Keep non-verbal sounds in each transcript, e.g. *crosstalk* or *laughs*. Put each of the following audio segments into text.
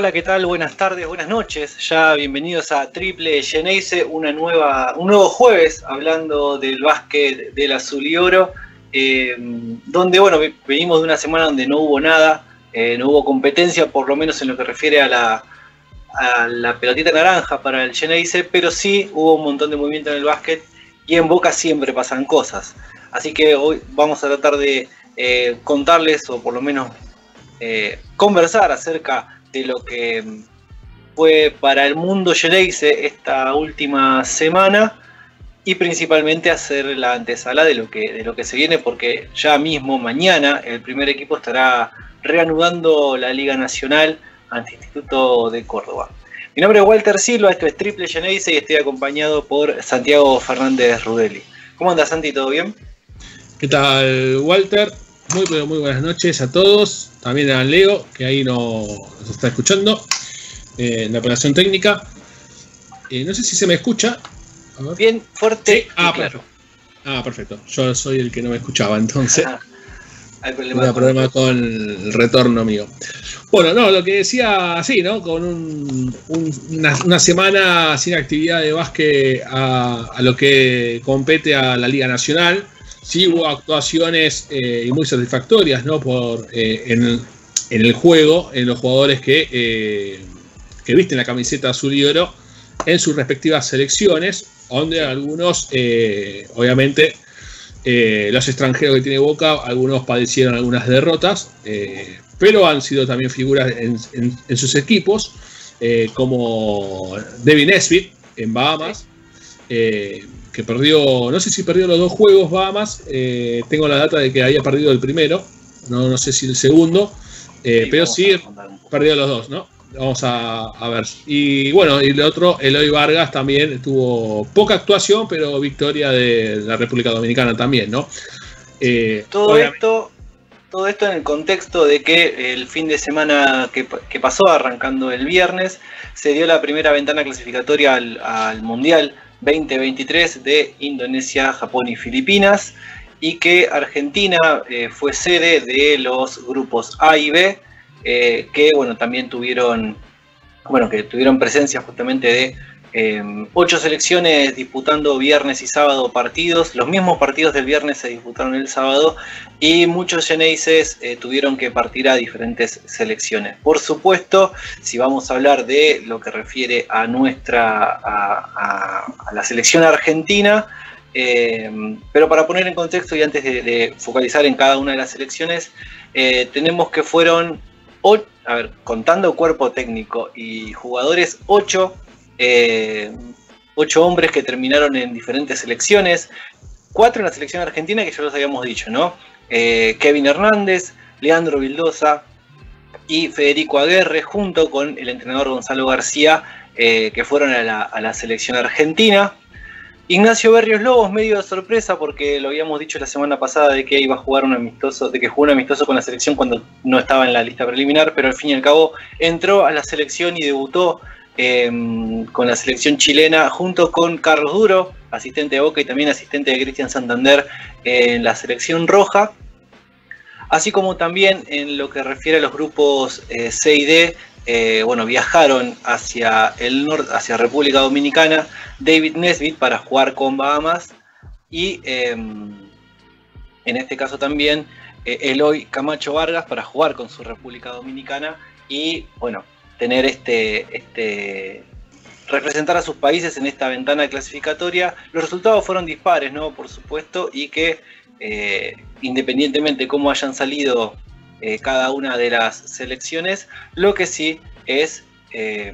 Hola, ¿qué tal? Buenas tardes, buenas noches. Ya bienvenidos a Triple Geneise, una nueva, un nuevo jueves hablando del básquet del azul y oro, eh, donde, bueno, venimos de una semana donde no hubo nada, eh, no hubo competencia, por lo menos en lo que refiere a la, a la pelotita naranja para el Geneise, pero sí hubo un montón de movimiento en el básquet y en Boca siempre pasan cosas. Así que hoy vamos a tratar de eh, contarles, o por lo menos conversar acerca de lo que fue para el mundo Geneise esta última semana y principalmente hacer la antesala de lo que de lo que se viene porque ya mismo mañana el primer equipo estará reanudando la Liga Nacional ante Instituto de Córdoba. Mi nombre es Walter Silva, esto es Triple Geneise y estoy acompañado por Santiago Fernández Rudeli. ¿Cómo andas Santi? ¿Todo bien? ¿Qué tal Walter? Muy, pero muy buenas noches a todos. También a Leo, que ahí nos, está escuchando eh, en la operación técnica. Eh, no sé si se me escucha. Bien, fuerte. Ah, claro. Ah, perfecto. Yo soy el que no me escuchaba, entonces. Hay problema, problema con el retorno mío. Bueno, no, lo que decía así, ¿no? Con una, semana sin actividad de básquet a, a, lo que compete a la Liga Nacional sí hubo actuaciones eh, muy satisfactorias ¿no? Por, eh, en, el juego, en los jugadores que, eh, que visten la camiseta azul y oro en sus respectivas selecciones, donde algunos, obviamente, los extranjeros que tiene Boca, algunos padecieron algunas derrotas, pero han sido también figuras en, sus equipos, como Devin Nesbitt en Bahamas que perdió, no sé si perdió los dos juegos Bahamas, eh, tengo la data de que había perdido el primero, no, no sé si el segundo, eh, pero sí perdió los dos, ¿no? Vamos a, ver. Y bueno, y el otro, Eloy Vargas también tuvo poca actuación, pero victoria de la República Dominicana también, ¿no? Eh, todo esto todo esto en el contexto de que el fin de semana que, pasó, arrancando el viernes, se dio la primera ventana clasificatoria al, al Mundial 2023 de Indonesia, Japón y Filipinas y que Argentina eh, fue sede de los grupos A y B eh, que bueno también tuvieron bueno que tuvieron presencia justamente de Em, ocho selecciones disputando viernes y sábado partidos. Los mismos partidos del viernes se disputaron el sábado y muchos Geneises eh, tuvieron que partir a diferentes selecciones. Por supuesto, si vamos a hablar de lo que refiere a nuestra a, la selección argentina, em, pero para poner en contexto y antes de, focalizar en cada una de las selecciones, eh, tenemos que fueron, a ver, contando cuerpo técnico y jugadores, ocho eh, ocho hombres que terminaron en diferentes selecciones, cuatro en la selección argentina que ya los habíamos dicho, ¿no? Eh, Kevin Hernández, Leandro Vildosa y Federico Aguerre, junto con el entrenador Gonzalo García, eh, que fueron a la, selección argentina. Ignacio Berrios Lobos, medio de sorpresa, porque lo habíamos dicho la semana pasada de que iba a jugar un amistoso, de que jugó un amistoso con la selección cuando no estaba en la lista preliminar, pero al fin y al cabo entró a la selección y debutó Em, con la selección chilena, junto con Carlos Duro, asistente de Boca y también asistente de Cristian Santander en la selección roja. Así como también en lo que refiere a los grupos eh, C y D, eh, bueno, viajaron hacia el norte, hacia República Dominicana, David Nesbitt para jugar con Bahamas y em, en este caso también eh, Eloy Camacho Vargas para jugar con su República Dominicana y bueno, tener este, este, representar a sus países en esta ventana clasificatoria. Los resultados fueron dispares, ¿no? Por supuesto, y que eh, independientemente de cómo hayan salido eh, cada una de las selecciones, lo que sí es, eh,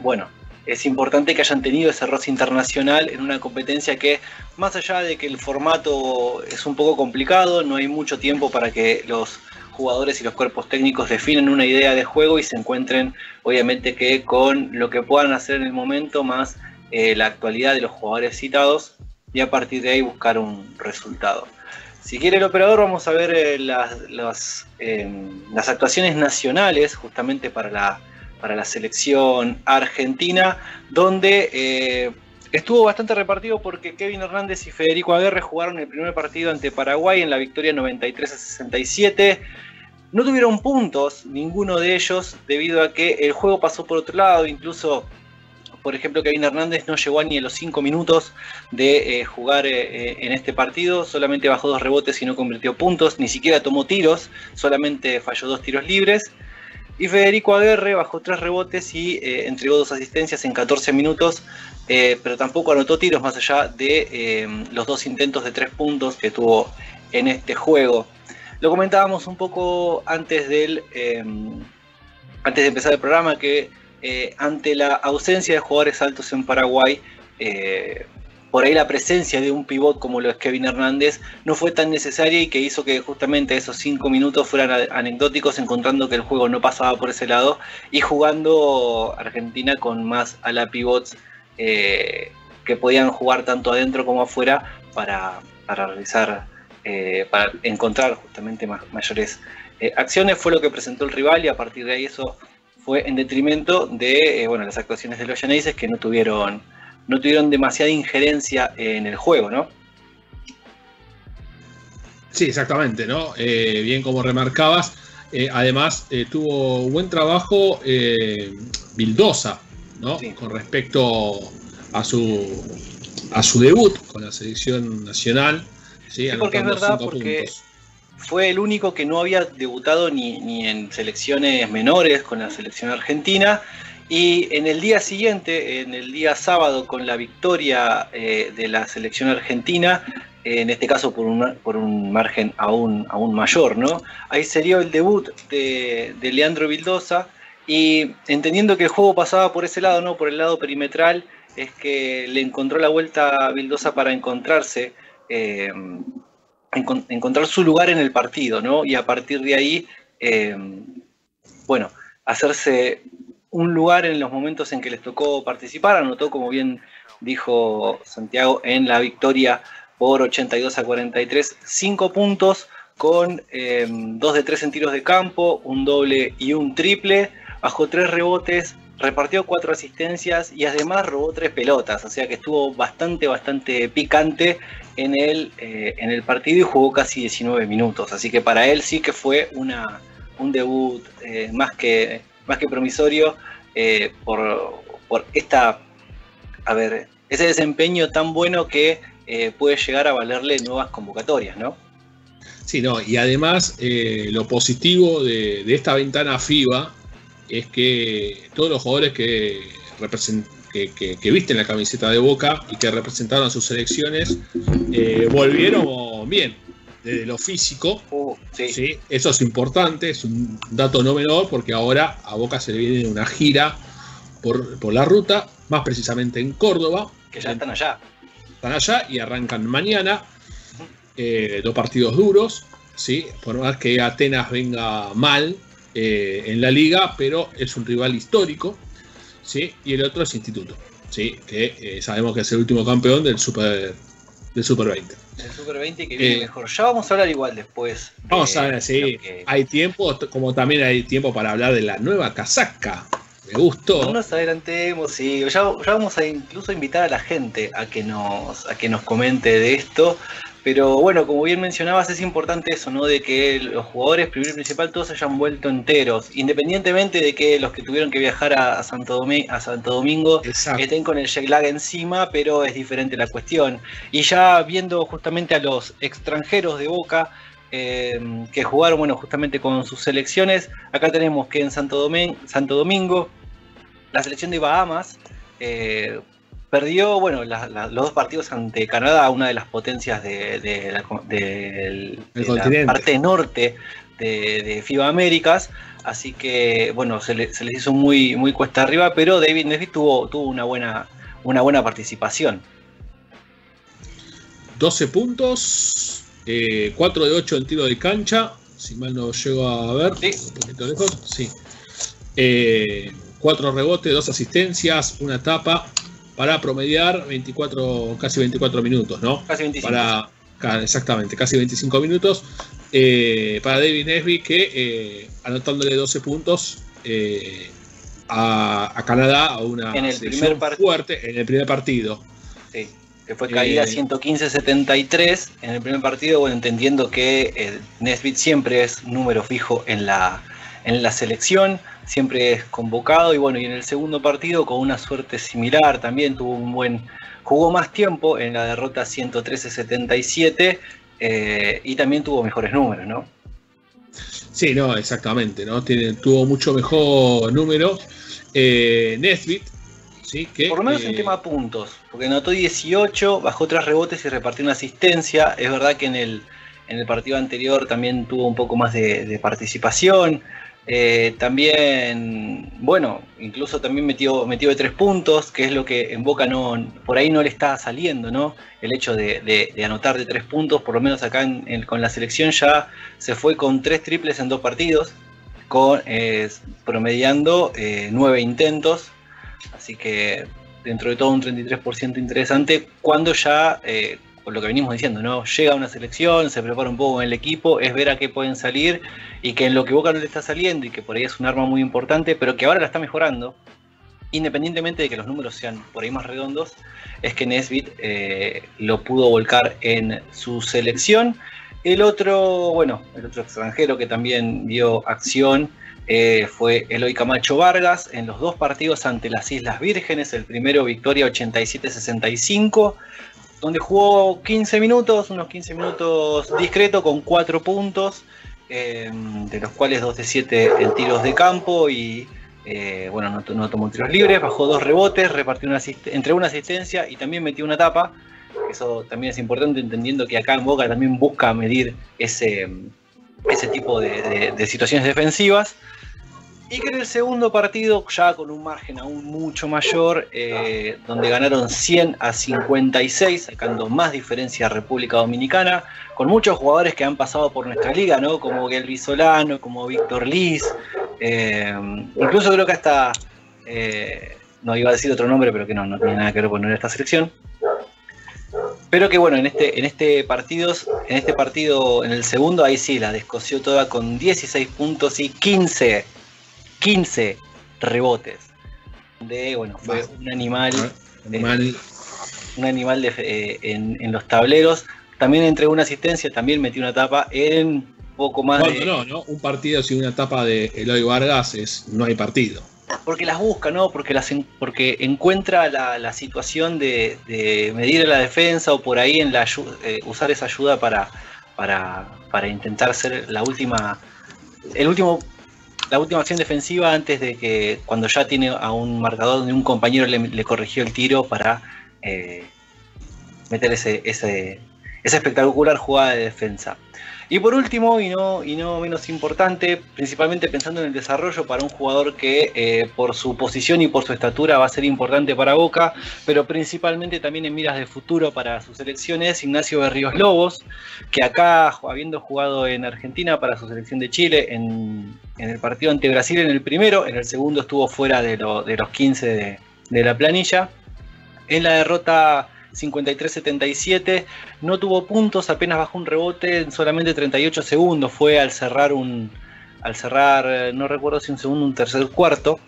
bueno, es importante que hayan tenido ese roce internacional en una competencia que más allá de que el formato es un poco complicado, no hay mucho tiempo para que los jugadores y los cuerpos técnicos definen una idea de juego y se encuentren, obviamente, que con lo que puedan hacer en el momento, más eh, la actualidad de los jugadores citados, y a partir de ahí buscar un resultado. Si quiere el operador, vamos a ver eh, las, em, las, actuaciones nacionales, justamente para la, para la selección argentina, donde eh, estuvo bastante repartido porque Kevin Hernández y Federico Aguerre jugaron el primer partido ante Paraguay en la victoria 93 a 67. No tuvieron puntos ninguno de ellos debido a que el juego pasó por otro lado, incluso por ejemplo, Kevin Hernández no llegó ni a los 5 minutos de eh, jugar eh, eh, en este partido, solamente bajó dos rebotes y no convirtió puntos, ni siquiera tomó tiros, solamente falló dos tiros libres. Y Federico Aguerre bajó tres rebotes y entregó dos asistencias en 14 minutos, pero tampoco anotó tiros más allá de los dos intentos de tres puntos que tuvo en este juego. Lo comentábamos un poco antes, del, antes de empezar el programa que eh, ante la ausencia de jugadores altos en Paraguay, eh, por ahí la presencia de un pivot como lo es Kevin Hernández no fue tan necesaria y que hizo que justamente esos cinco minutos fueran anecdóticos, encontrando que el juego no pasaba por ese lado y jugando Argentina con más a la pivots eh, que podían jugar tanto adentro como afuera para, realizar, para encontrar justamente mayores acciones. Fue lo que presentó el rival y a partir de ahí eso fue en detrimento de eh, bueno, las actuaciones de los Yaneises que no tuvieron, no tuvieron demasiada injerencia en el juego, ¿no? Sí, exactamente, ¿no? Eh, bien como remarcabas. Eh, además, tuvo buen trabajo Bildosa, ¿no? Con respecto a su, a su debut con la selección nacional. Sí, porque es verdad, porque fue el único que no había debutado ni, en selecciones menores con la selección argentina. Y en el día siguiente, en el día sábado, con la victoria eh, de la selección argentina, en este caso por un, por un margen aún, aún mayor, ¿no? Ahí sería el debut de, Leandro Vildosa. Y entendiendo que el juego pasaba por ese lado, ¿no? Por el lado perimetral, es que le encontró la vuelta a Vildosa para encontrarse. Eh, encontrar su lugar en el partido, ¿no? Y a partir de ahí, eh, bueno, hacerse un lugar en los momentos en que les tocó participar. Anotó, como bien dijo Santiago, en la victoria por 82 a 43, 5 puntos con 2 eh, de 3 en tiros de campo, un doble y un triple, bajo 3 rebotes, repartió 4 asistencias y además robó 3 pelotas, o sea que estuvo bastante, bastante picante en el, eh, en el partido y jugó casi 19 minutos. Así que para él sí que fue una, un debut eh, más, que, más que promisorio eh, por, por, esta, a ver, ese desempeño tan bueno que puede llegar a valerle nuevas convocatorias, ¿no? Sí, no, y además lo positivo de, de, esta ventana FIBA es que todos los jugadores que representan que, visten la camiseta de Boca y que representaron a sus selecciones, eh, volvieron bien, desde lo físico. Uh, sí. Eso es importante, es un dato no menor, porque ahora a Boca se le viene una gira por, la ruta, más precisamente en Córdoba. Que ya están allá. Están allá y arrancan mañana. Eh, dos partidos duros, ¿sí? por más que Atenas venga mal eh, en la liga, pero es un rival histórico. ¿Sí? y el otro es Instituto, ¿sí? que eh, sabemos que es el último campeón del Super, del Super 20. El Super 20 que viene eh, mejor. Ya vamos a hablar igual después. Vamos a ver, sí. Hay tiempo, como también hay tiempo para hablar de la nueva casaca. Me gustó. No nos adelantemos, sí. Ya, ya, vamos a incluso invitar a la gente a que nos, a que nos comente de esto. Pero bueno, como bien mencionabas, es importante eso, ¿no? De que los jugadores, primero y principal, todos hayan vuelto enteros. Independientemente de que los que tuvieron que viajar a, Santo, Domingo, a Santo Domingo estén con el jet lag encima, pero es diferente la cuestión. Y ya viendo justamente a los extranjeros de Boca, eh, que jugaron, bueno, justamente con sus selecciones, acá tenemos que en Santo, Domingo, Santo Domingo la selección de Bahamas, eh, Perdió, bueno, los dos partidos ante Canadá, una de las potencias de, la, parte norte de, FIBA Américas. Así que, bueno, se, les hizo muy, muy cuesta arriba, pero David Nesbitt tuvo, tuvo una, buena, una buena participación. 12 puntos, 4 de 8 en tiro de cancha, si mal no llego a ver, un poquito lejos, sí. 4 rebotes, 2 asistencias, una tapa, para promediar 24, casi 24 minutos, ¿no? Casi 25. Para, exactamente, casi 25 minutos. Eh, para David Nesby, que eh, anotándole 12 puntos eh, a, Canadá a una en el primer fuerte en el primer partido. Sí, que fue caída 115-73 en el primer partido, bueno, entendiendo que Nesbitt siempre es número fijo en la, en la selección siempre es convocado y bueno, y en el segundo partido con una suerte similar también tuvo un buen, jugó más tiempo en la derrota 113-77 eh, y también tuvo mejores números, ¿no? Sí, no, exactamente, ¿no? Tiene, tuvo mucho mejor número. Eh, Nesbit, ¿sí? Que, Por lo menos en eh, tema puntos, porque anotó 18, bajó tres rebotes y repartió una asistencia. Es verdad que en el, en el partido anterior también tuvo un poco más de participación. Eh, también, bueno, incluso también metió, metió de tres puntos, que es lo que en Boca no, por ahí no le está saliendo, ¿no? El hecho de, anotar de tres puntos, por lo menos acá con la selección ya se fue con tres triples en dos partidos, con, eh, promediando eh, nueve intentos, así que dentro de todo un 33% interesante, cuando ya por lo que venimos diciendo, ¿no? Llega una selección, se prepara un poco en el equipo, es ver a qué pueden salir y que en lo que Boca no le está saliendo y que por ahí es un arma muy importante, pero que ahora la está mejorando, independientemente de que los números sean por ahí más redondos, es que Nesbit eh, lo pudo volcar en su selección. El otro, bueno, el otro extranjero que también dio acción eh, fue Eloy Camacho Vargas en los dos partidos ante las Islas Vírgenes. El primero victoria 87-65 donde jugó 15 minutos, unos 15 minutos discreto con 4 puntos, eh, de los cuales 2 de 7 en tiros de campo y eh, bueno, no, tomó tiros libres, bajó dos rebotes, repartió una entre una asistencia y también metió una tapa. Eso también es importante entendiendo que acá en Boca también busca medir ese, ese tipo de situaciones defensivas. Y que en el segundo partido, ya con un margen aún mucho mayor, eh, donde ganaron 100 a 56, sacando más diferencia a República Dominicana, con muchos jugadores que han pasado por nuestra liga, ¿no? Como Gelby Solano, como Víctor Liz, eh, incluso creo que hasta, eh, no iba a decir otro nombre, pero que no, no tiene nada que ver con esta selección. Pero que bueno, en este, en este partido, en este partido, en el segundo, ahí sí, la descoció toda con 16 puntos y 15 15 rebotes. De, bueno, fue un animal. Eh, un animal eh, en, los tableros. También entregó una asistencia, también metió una tapa en poco más de... No, no, un partido sin una tapa de Eloy Vargas es no hay partido. Porque las busca, ¿no? Porque, las, porque encuentra la, situación de, medir la defensa o por ahí en la eh, usar esa ayuda para, para, para intentar ser la última el último la última acción defensiva antes de que cuando ya tiene a un marcador donde un compañero le, corrigió el tiro para eh, meter ese, ese, esa espectacular jugada de defensa. Y por último, y no, y no menos importante, principalmente pensando en el desarrollo para un jugador que eh, por su posición y por su estatura va a ser importante para Boca, pero principalmente también en miras de futuro para sus selecciones, Ignacio Berríos Lobos, que acá, habiendo jugado en Argentina para su selección de Chile, en, el partido ante Brasil en el primero, en el segundo estuvo fuera de, los 15 de, de la planilla. En la derrota 53-77. No tuvo puntos, apenas bajó un rebote en solamente 38 segundos. Fue al cerrar un. Al cerrar, no recuerdo si un segundo, un tercer cuarto,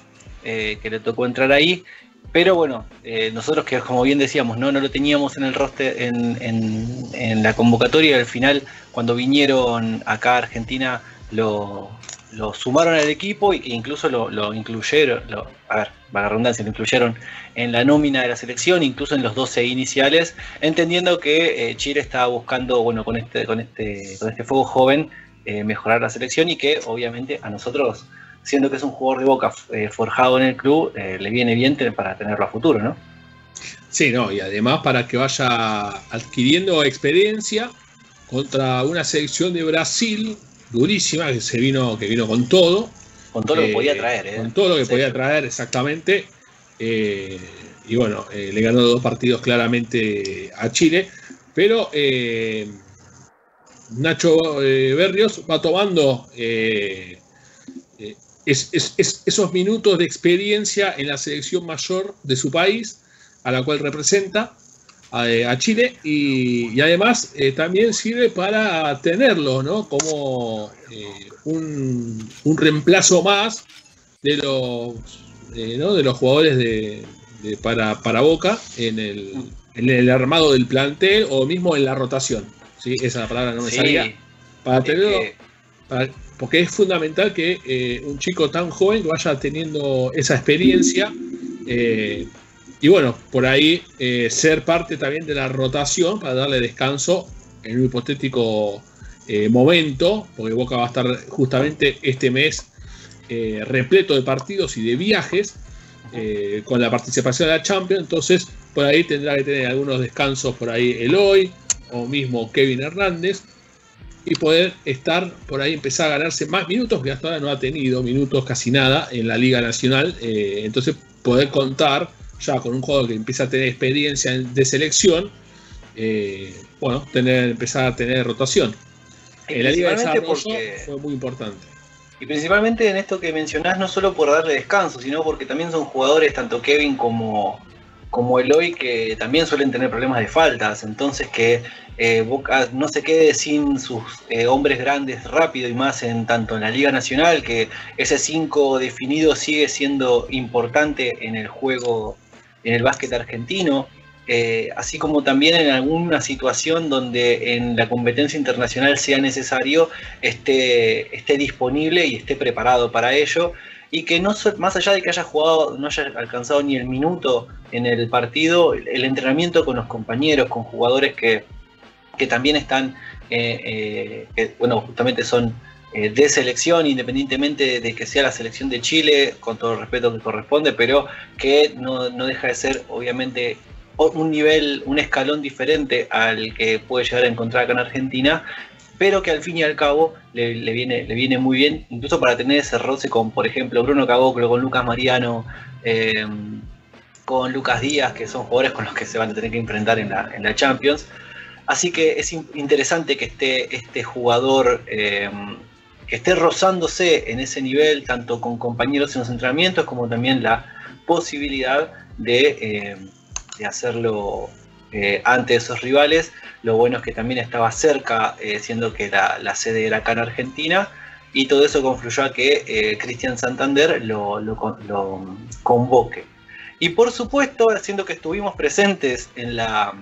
eh, que le tocó entrar ahí. Pero bueno, eh, nosotros que como bien decíamos, no, no lo teníamos en el roster, en, en la convocatoria, al final, cuando vinieron acá a Argentina, lo, lo sumaron al equipo e incluso lo, incluyeron, a ver, para redundancia, lo incluyeron en la nómina de la selección, incluso en los 12 iniciales, entendiendo que eh, Chile estaba buscando, bueno, con este, con este, con este fuego joven, eh, mejorar la selección y que obviamente a nosotros, siendo que es un jugador de boca eh, forjado en el club, le viene bien para tenerlo a futuro, ¿no? Sí, no, y además para que vaya adquiriendo experiencia contra una selección de Brasil durísima, que se vino, que vino con todo. Con todo lo que podía eh, traer, ¿eh? Con todo lo que podía traer, exactamente. Eh, y bueno, le ganó dos partidos claramente a Chile. pero Nacho Berrios va tomando esos minutos de experiencia en la selección mayor de su país, a la cual representa a, Chile, y, además eh, también sirve para tenerlo ¿no? como eh, un, reemplazo más de los, eh, de los jugadores de, para, para, Boca en el, en el, armado del plantel o mismo en la rotación. ¿sí? Esa palabra no me salía. Para tenerlo. porque es fundamental que un chico tan joven vaya teniendo esa experiencia y bueno, por ahí eh, ser parte también de la rotación para darle descanso en un hipotético eh, momento, porque Boca va a estar justamente este mes eh, repleto de partidos y de viajes con la participación de la Champions, entonces por ahí tendrá que tener algunos descansos por ahí Eloy o mismo Kevin Hernández y poder estar por ahí, empezar a ganarse más minutos, que hasta ahora no ha tenido minutos casi nada en la Liga Nacional, entonces poder contar ya con un jugador que empieza a tener experiencia de selección, eh, bueno, tener, empezar a tener rotación. En la Liga de fue muy importante. Y principalmente en esto que mencionás, no solo por darle descanso, sino porque también son jugadores, tanto Kevin como, como Eloy, que también suelen tener problemas de faltas. Entonces que eh, Boca no se quede sin sus eh, hombres grandes rápido y más en tanto en la Liga Nacional, que ese 5 definido sigue siendo importante en el juego en el básquet argentino, eh, así como también en alguna situación donde en la competencia internacional sea necesario esté, esté disponible y esté preparado para ello y que no más allá de que haya jugado, no haya alcanzado ni el minuto en el partido, el entrenamiento con los compañeros, con jugadores que, también están, eh, eh, que, bueno, justamente son eh, de selección, independientemente de que sea la selección de Chile, con todo el respeto que corresponde, pero que no, deja de ser obviamente un nivel, un escalón diferente al que puede llegar a encontrar acá en Argentina, pero que al fin y al cabo le, viene, le viene muy bien, incluso para tener ese roce con, por ejemplo, Bruno Caboclo, con Lucas Mariano, em, con Lucas Díaz, que son jugadores con los que se van a tener que enfrentar en la, en la Champions. Así que es interesante que esté este jugador em, que esté rozándose en ese nivel, tanto con compañeros en los entrenamientos, como también la posibilidad de, eh, hacerlo eh, ante esos rivales. Lo bueno es que también estaba cerca, eh, siendo que la, sede era acá en Argentina, y todo eso confluyó a que Cristian Santander lo, lo convoque. Y por supuesto, siendo que estuvimos presentes en la,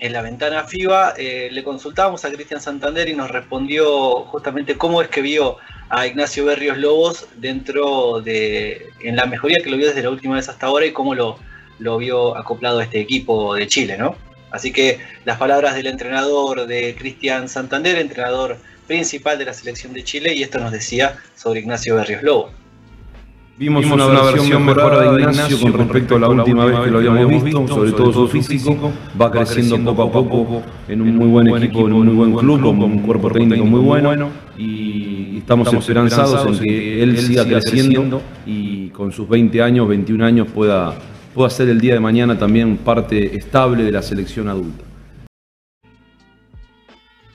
en la ventana FIBA eh, le consultábamos a Cristian Santander y nos respondió justamente cómo es que vio a Ignacio Berrios Lobos dentro de, en la mejoría que lo vio desde la última vez hasta ahora y cómo lo, lo vio acoplado a este equipo de Chile, ¿no? Así que las palabras del entrenador de Cristian Santander, entrenador principal de la selección de Chile, y esto nos decía sobre Ignacio Berrios Lobos. Vimos, una, versión mejorada de Ignacio con respecto a la última vez que lo habíamos visto, sobre todo su físico, va creciendo poco a poco en un muy buen equipo, en un muy buen club, con un cuerpo técnico muy bueno y estamos esperanzados en que él siga creciendo y con sus 20 años, 21 años pueda, pueda ser el día de mañana también parte estable de la selección adulta.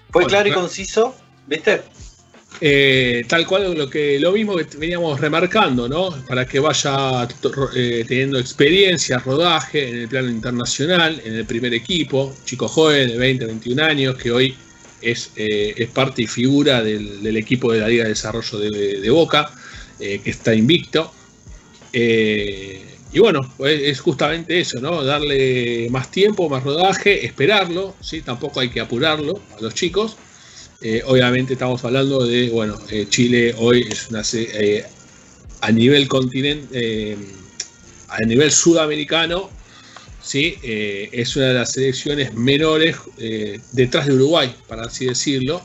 Fue claro y conciso, ¿viste? Eh, tal cual lo que lo mismo que veníamos remarcando, ¿no? Para que vaya eh, teniendo experiencia, rodaje en el plano internacional, en el primer equipo, chico joven de 20, 21 años, que hoy es, eh, es parte y figura del, equipo de la Liga de Desarrollo de, Boca, que está invicto. y bueno, pues es justamente eso, ¿no? Darle más tiempo, más rodaje, esperarlo, ¿sí? Tampoco hay que apurarlo a los chicos. Eh, obviamente estamos hablando de, bueno, eh, Chile hoy es una eh, a nivel continente, a nivel sudamericano, sí, es una de las selecciones menores detrás de Uruguay, para así decirlo.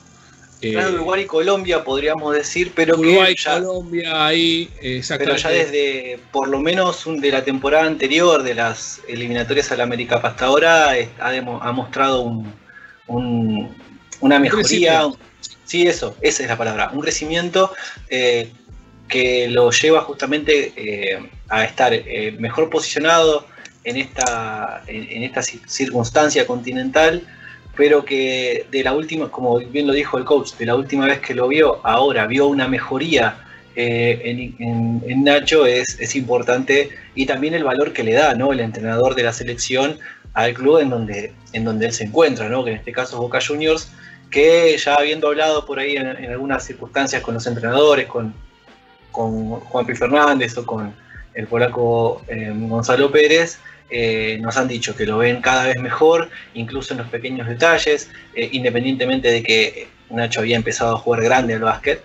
Uruguay y Colombia podríamos decir, pero Uruguay, que ya, Colombia ahí, pero ya desde por lo menos de la temporada anterior de las eliminatorias a la América hasta ahora ha, mostrado un una mejoría, sí, eso, esa es la palabra, un crecimiento eh, que lo lleva justamente eh, a estar eh, mejor posicionado en esta, en, esta circunstancia continental pero que de la última, como bien lo dijo el coach, de la última vez que lo vio, ahora vio una mejoría eh, en, Nacho es, es, importante y también el valor que le da ¿no? el entrenador de la selección al club en donde, en donde él se encuentra, ¿no? que en este caso es Boca Juniors, que ya habiendo hablado por ahí en, algunas circunstancias con los entrenadores, con, con Juan P. Fernández o con el polaco eh, Gonzalo Pérez, eh, nos han dicho que lo ven cada vez mejor, incluso en los pequeños detalles, independientemente de que Nacho había empezado a jugar grande al básquet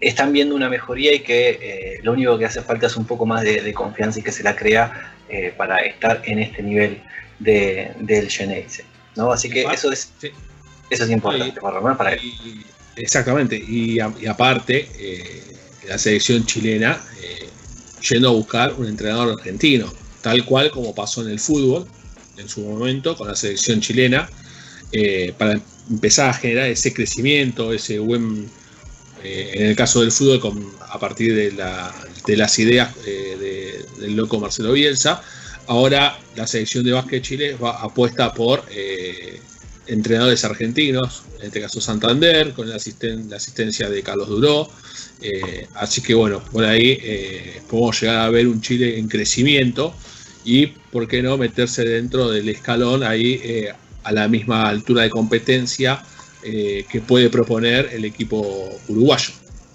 están viendo una mejoría y que eh, lo único que hace falta es un poco más de, confianza y que se la crea eh, para estar en este nivel de, del Geneise. ¿No? Así que eso es, eso es importante, por lo menos para él. exactamente, y, aparte, eh, la selección chilena yendo a buscar un entrenador argentino, tal cual como pasó en el fútbol en su momento con la selección chilena, para empezar a generar ese crecimiento, ese buen eh, en el caso del fútbol, a partir de, las ideas eh, del loco Marcelo Bielsa, ahora la selección de básquet de Chile va, apuesta por eh, entrenadores argentinos, en este caso Santander, con la, asistencia de Carlos Duró. así que bueno, por ahí podemos llegar a ver un Chile en crecimiento y, ¿por qué no?, meterse dentro del escalón ahí a la misma altura de competencia eh, que puede proponer el equipo uruguayo.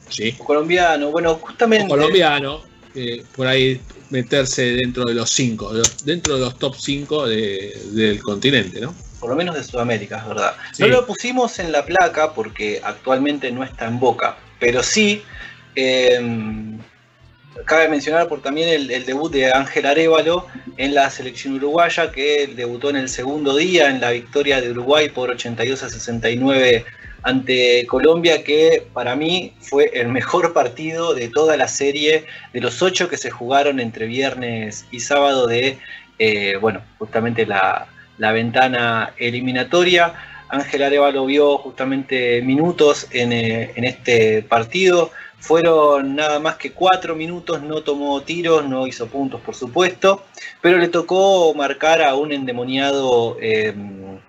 ¿sí? colombiano, bueno, justamente. colombiano, eh, por ahí meterse dentro de los cinco, dentro de los top 5 del continente, ¿no? Por lo menos de Sudamérica, es verdad. No lo pusimos en la placa porque actualmente no está en boca, pero sí. Eh, Cabe mencionar por también el, debut de Ángel Arevalo en la selección uruguaya, que debutó en el segundo día en la victoria de Uruguay por 82 a 69 ante Colombia, que para mí fue el mejor partido de toda la serie, de los ocho que se jugaron entre viernes y sábado de, eh, bueno, justamente la, ventana eliminatoria. Ángel Arevalo vio justamente minutos en, eh, en este partido fueron nada más que cuatro minutos, no tomó tiros, no hizo puntos, por supuesto, pero le tocó marcar a un endemoniado em,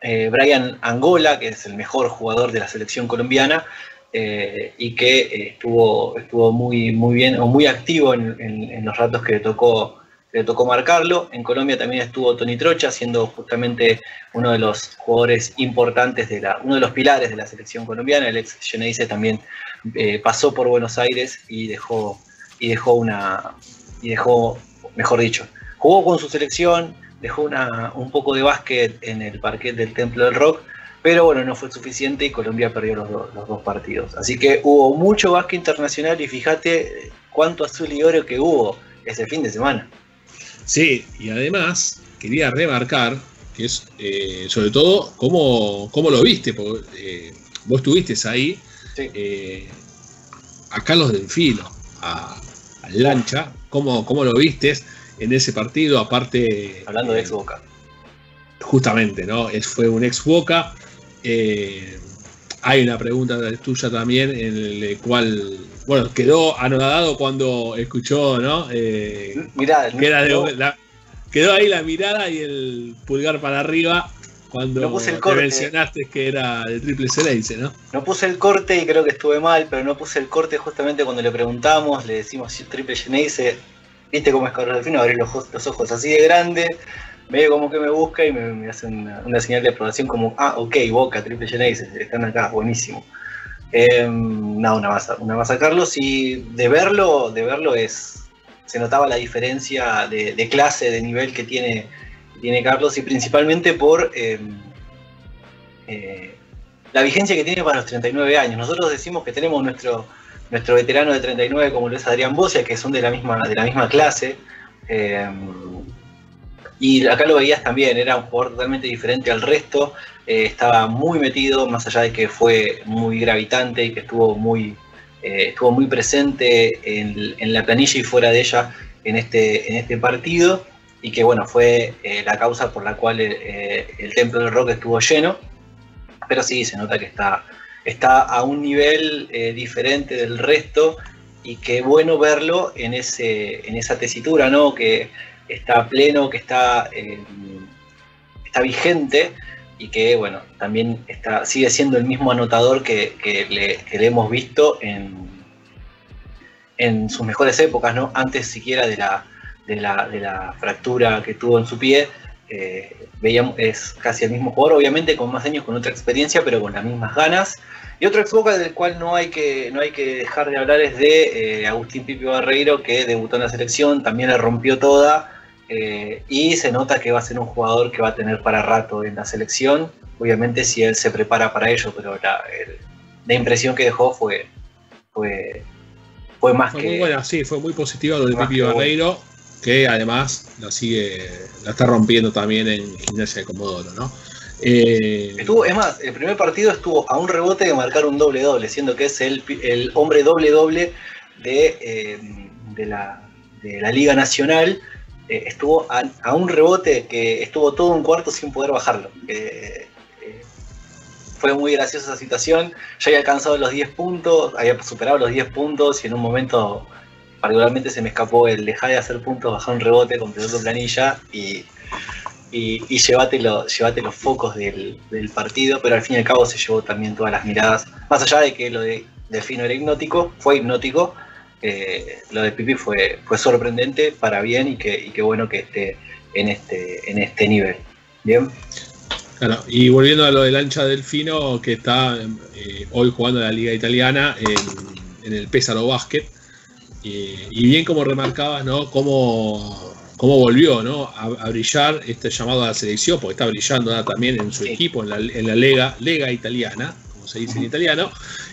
eh, Brian Angola, que es el mejor jugador de la selección colombiana, eh, y que eh, estuvo, estuvo muy, muy bien o muy activo en los ratos que le tocó le tocó marcarlo. En Colombia también estuvo Tony Trocha, siendo justamente uno de los jugadores importantes, de la, uno de los pilares de la selección colombiana. El ex Geneise también pasó por Buenos Aires y dejó, y dejó una, y dejó, mejor dicho, jugó con su selección, dejó una, un poco de básquet en el parquet del Templo del Rock, pero bueno, no fue suficiente y Colombia perdió los, los dos partidos. Así que hubo mucho básquet internacional y fíjate cuánto azul y oro que hubo ese fin de semana. Sí, y además quería remarcar que es eh, sobre todo cómo, cómo, lo viste, porque eh, vos estuviste ahí eh, a Carlos Delfino, a, a Lancha, ¿cómo, cómo lo viste en ese partido, aparte... Hablando de ex Boca. Justamente, ¿no? Es, fue un ex Boca. hay una pregunta tuya también en el cual bueno, quedó anodado cuando escuchó, ¿no? Eh, Mirá, quedó ahí la mirada y el pulgar para arriba cuando no puse el mencionaste que era de triple C, ¿no? No puse el corte y creo que estuve mal, pero no puse el corte justamente cuando le preguntamos, le decimos si triple dice, viste cómo es Carlos Delfino, abrir los, los ojos así de grande, medio como que me busca y me, hace una, señal de aprobación como, ah, ok, Boca, triple dice, están acá, buenísimo. Em, no, una masa, una masa Carlos y de verlo, de verlo es, se notaba la diferencia de, clase, de nivel que tiene, tiene Carlos y principalmente por em, eh, la vigencia que tiene para los 39 años. Nosotros decimos que tenemos nuestro, nuestro veterano de 39 como lo es Adrián Bocia, que son de la misma, de la misma clase. Em, y acá lo veías también, era un jugador totalmente diferente al resto. Eh, estaba muy metido, más allá de que fue muy gravitante y que estuvo muy, eh, estuvo muy presente en, la planilla y fuera de ella en este, en este partido. Y que bueno, fue eh, la causa por la cual el Templo del Rock estuvo lleno. Pero sí, se nota que está, está a un nivel diferente del resto y qué bueno verlo en, ese, en esa tesitura, ¿no? Que está pleno, que está está vigente y que bueno, también está, sigue siendo el mismo anotador que, le, hemos visto en, en sus mejores épocas, ¿no? Antes siquiera de la, de la, fractura que tuvo en su pie. Eh, veíamos, es casi el mismo jugador, obviamente con más años, con otra experiencia, pero con las mismas ganas. Y otro ex del cual no hay que, no hay que dejar de hablar es de eh, Agustín Pipi Barreiro, que debutó en la selección, también la rompió toda. Eh, y se nota que va a ser un jugador que va a tener para rato en la selección. Obviamente si él se prepara para ello, pero la, la impresión que dejó fue, fue, fue más que. Muy buena, sí, fue muy positiva lo de Pipi Barreiro, que además la sigue, la está rompiendo también en Gimnasia de Comodoro, ¿no? Eh, estuvo, es más, el primer partido estuvo a un rebote de marcar un doble doble, siendo que es el, el hombre doble doble de, eh, de, la, de la Liga Nacional eh, estuvo a, un rebote que estuvo todo un cuarto sin poder bajarlo. Fue muy graciosa esa situación. Ya había alcanzado los 10 puntos, había superado los 10 puntos y en un momento particularmente se me escapó el dejar de hacer puntos, bajar un rebote, completar tu planilla y, y, llevate, los focos del, partido, pero al fin y al cabo se llevó también todas las miradas. Más allá de que lo de Delfino era hipnótico, fue hipnótico, eh, lo de Pipi fue, fue sorprendente para bien y que, y bueno que esté en este, en este nivel. Bien. Claro, y volviendo a lo del Ancha Delfino, que está eh, hoy jugando en la Liga Italiana en, el Pesaro Basket. Y bien como remarcabas, ¿no? Cómo, cómo volvió ¿no? A, brillar este llamado a la selección, porque está brillando también en su equipo, en la, en la Lega, Lega Italiana, como se dice en italiano,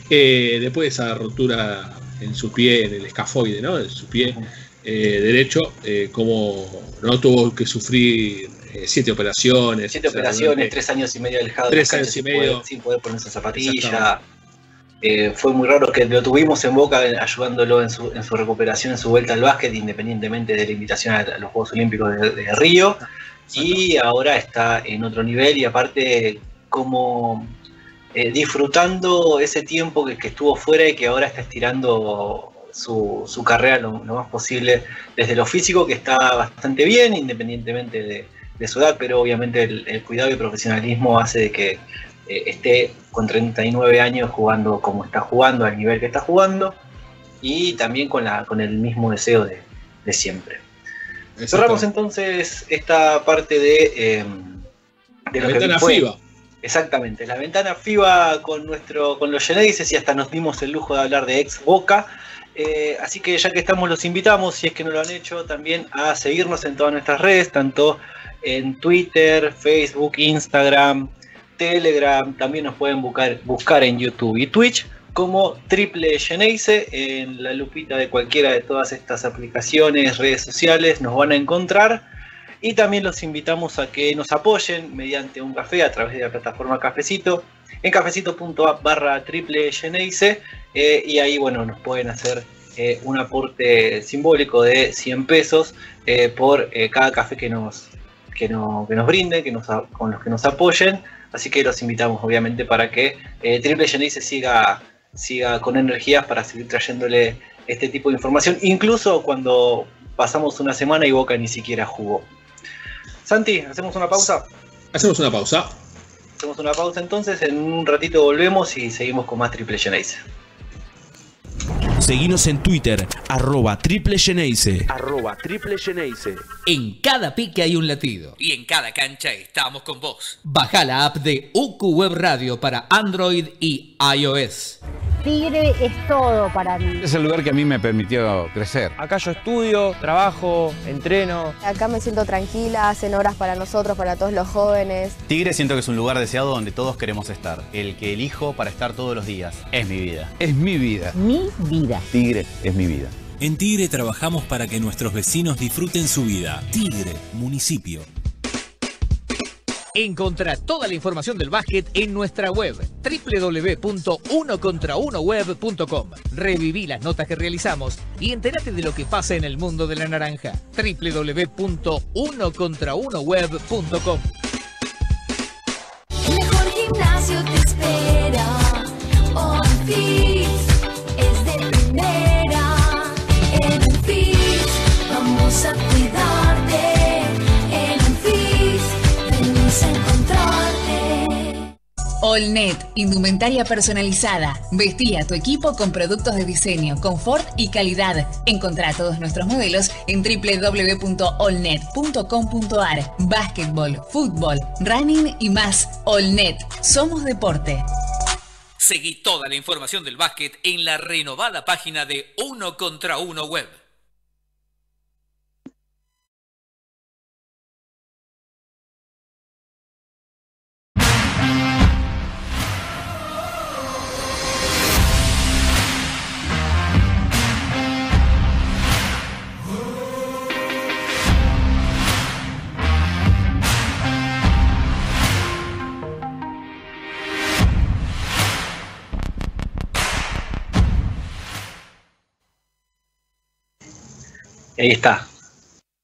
eh, después de esa ruptura en su pie, en el escafoide, ¿no? En su pie eh, derecho, eh, como no tuvo que sufrir eh, siete operaciones. Siete operaciones, tres años y medio alejado tres años y medio. sin poder ponerse zapatilla. Fue muy raro que lo tuvimos en boca ayudándolo en su, en su, recuperación, en su vuelta al básquet, independientemente de la invitación a, los Juegos Olímpicos de, Río. Y ahora está en otro nivel y aparte como eh, disfrutando ese tiempo que, estuvo fuera y que ahora está estirando su, carrera lo, más posible desde lo físico, que está bastante bien, independientemente de, su edad, pero obviamente el, cuidado y el profesionalismo hace de que eh, esté con 39 años jugando como está jugando, al nivel que está jugando, y también con, la, con el mismo deseo de, siempre. Cerramos entonces esta parte de, eh, de lo que fue. Exactamente, la ventana FIBA con nuestro, con los Geneises y hasta nos dimos el lujo de hablar de ex Boca. Eh, así que ya que estamos, los invitamos, si es que no lo han hecho, también a seguirnos en todas nuestras redes, tanto en Twitter, Facebook, Instagram, Telegram, también nos pueden buscar, buscar en YouTube y Twitch como Triple Geneise, en la lupita de cualquiera de todas estas aplicaciones, redes sociales, nos van a encontrar. Y también los invitamos a que nos apoyen mediante un café a través de la plataforma Cafecito, en cafecito.app barra triple Geneise, eh, y ahí bueno, nos pueden hacer eh, un aporte simbólico de 100 pesos eh, por cada café que nos, que, no, que nos brinden, que nos, con los que nos apoyen. Así que los invitamos obviamente para que Triple Geneise siga, siga con energías para seguir trayéndole este tipo de información, incluso cuando pasamos una semana y Boca ni siquiera jugó. Santi, ¿hacemos una pausa? Hacemos una pausa. Hacemos una pausa entonces, en un ratito volvemos y seguimos con más Triple Geneise. Seguimos en Twitter, arroba Triple Geneise. Arroba Triple Geneise. En cada pique hay un latido. Y en cada cancha estamos con vos. Baja la app de UQ Web Radio para Android y iOS. Tigre es todo para mí. Es el lugar que a mí me permitió crecer. Acá yo estudio, trabajo, entreno. Acá me siento tranquila, hacen horas para nosotros, para todos los jóvenes. Tigre siento que es un lugar deseado donde todos queremos estar. El que elijo para estar todos los días. Es mi vida. Es mi vida. Mi vida. Tigre es mi vida. En Tigre trabajamos para que nuestros vecinos disfruten su vida. Tigre, municipio. Encontra toda la información del básquet en nuestra web www.unocontraunoweb.com. Reviví las notas que realizamos y entérate de lo que pasa en el mundo de la naranja. www.unocontraunoweb.com. Allnet, indumentaria personalizada. Vestí a tu equipo con productos de diseño, confort y calidad. Encontrá todos nuestros modelos en www.allnet.com.ar. Básquetbol, fútbol, running y más. Allnet, somos deporte. Seguí toda la información del básquet en la renovada página de Uno contra Uno Web. Ahí está.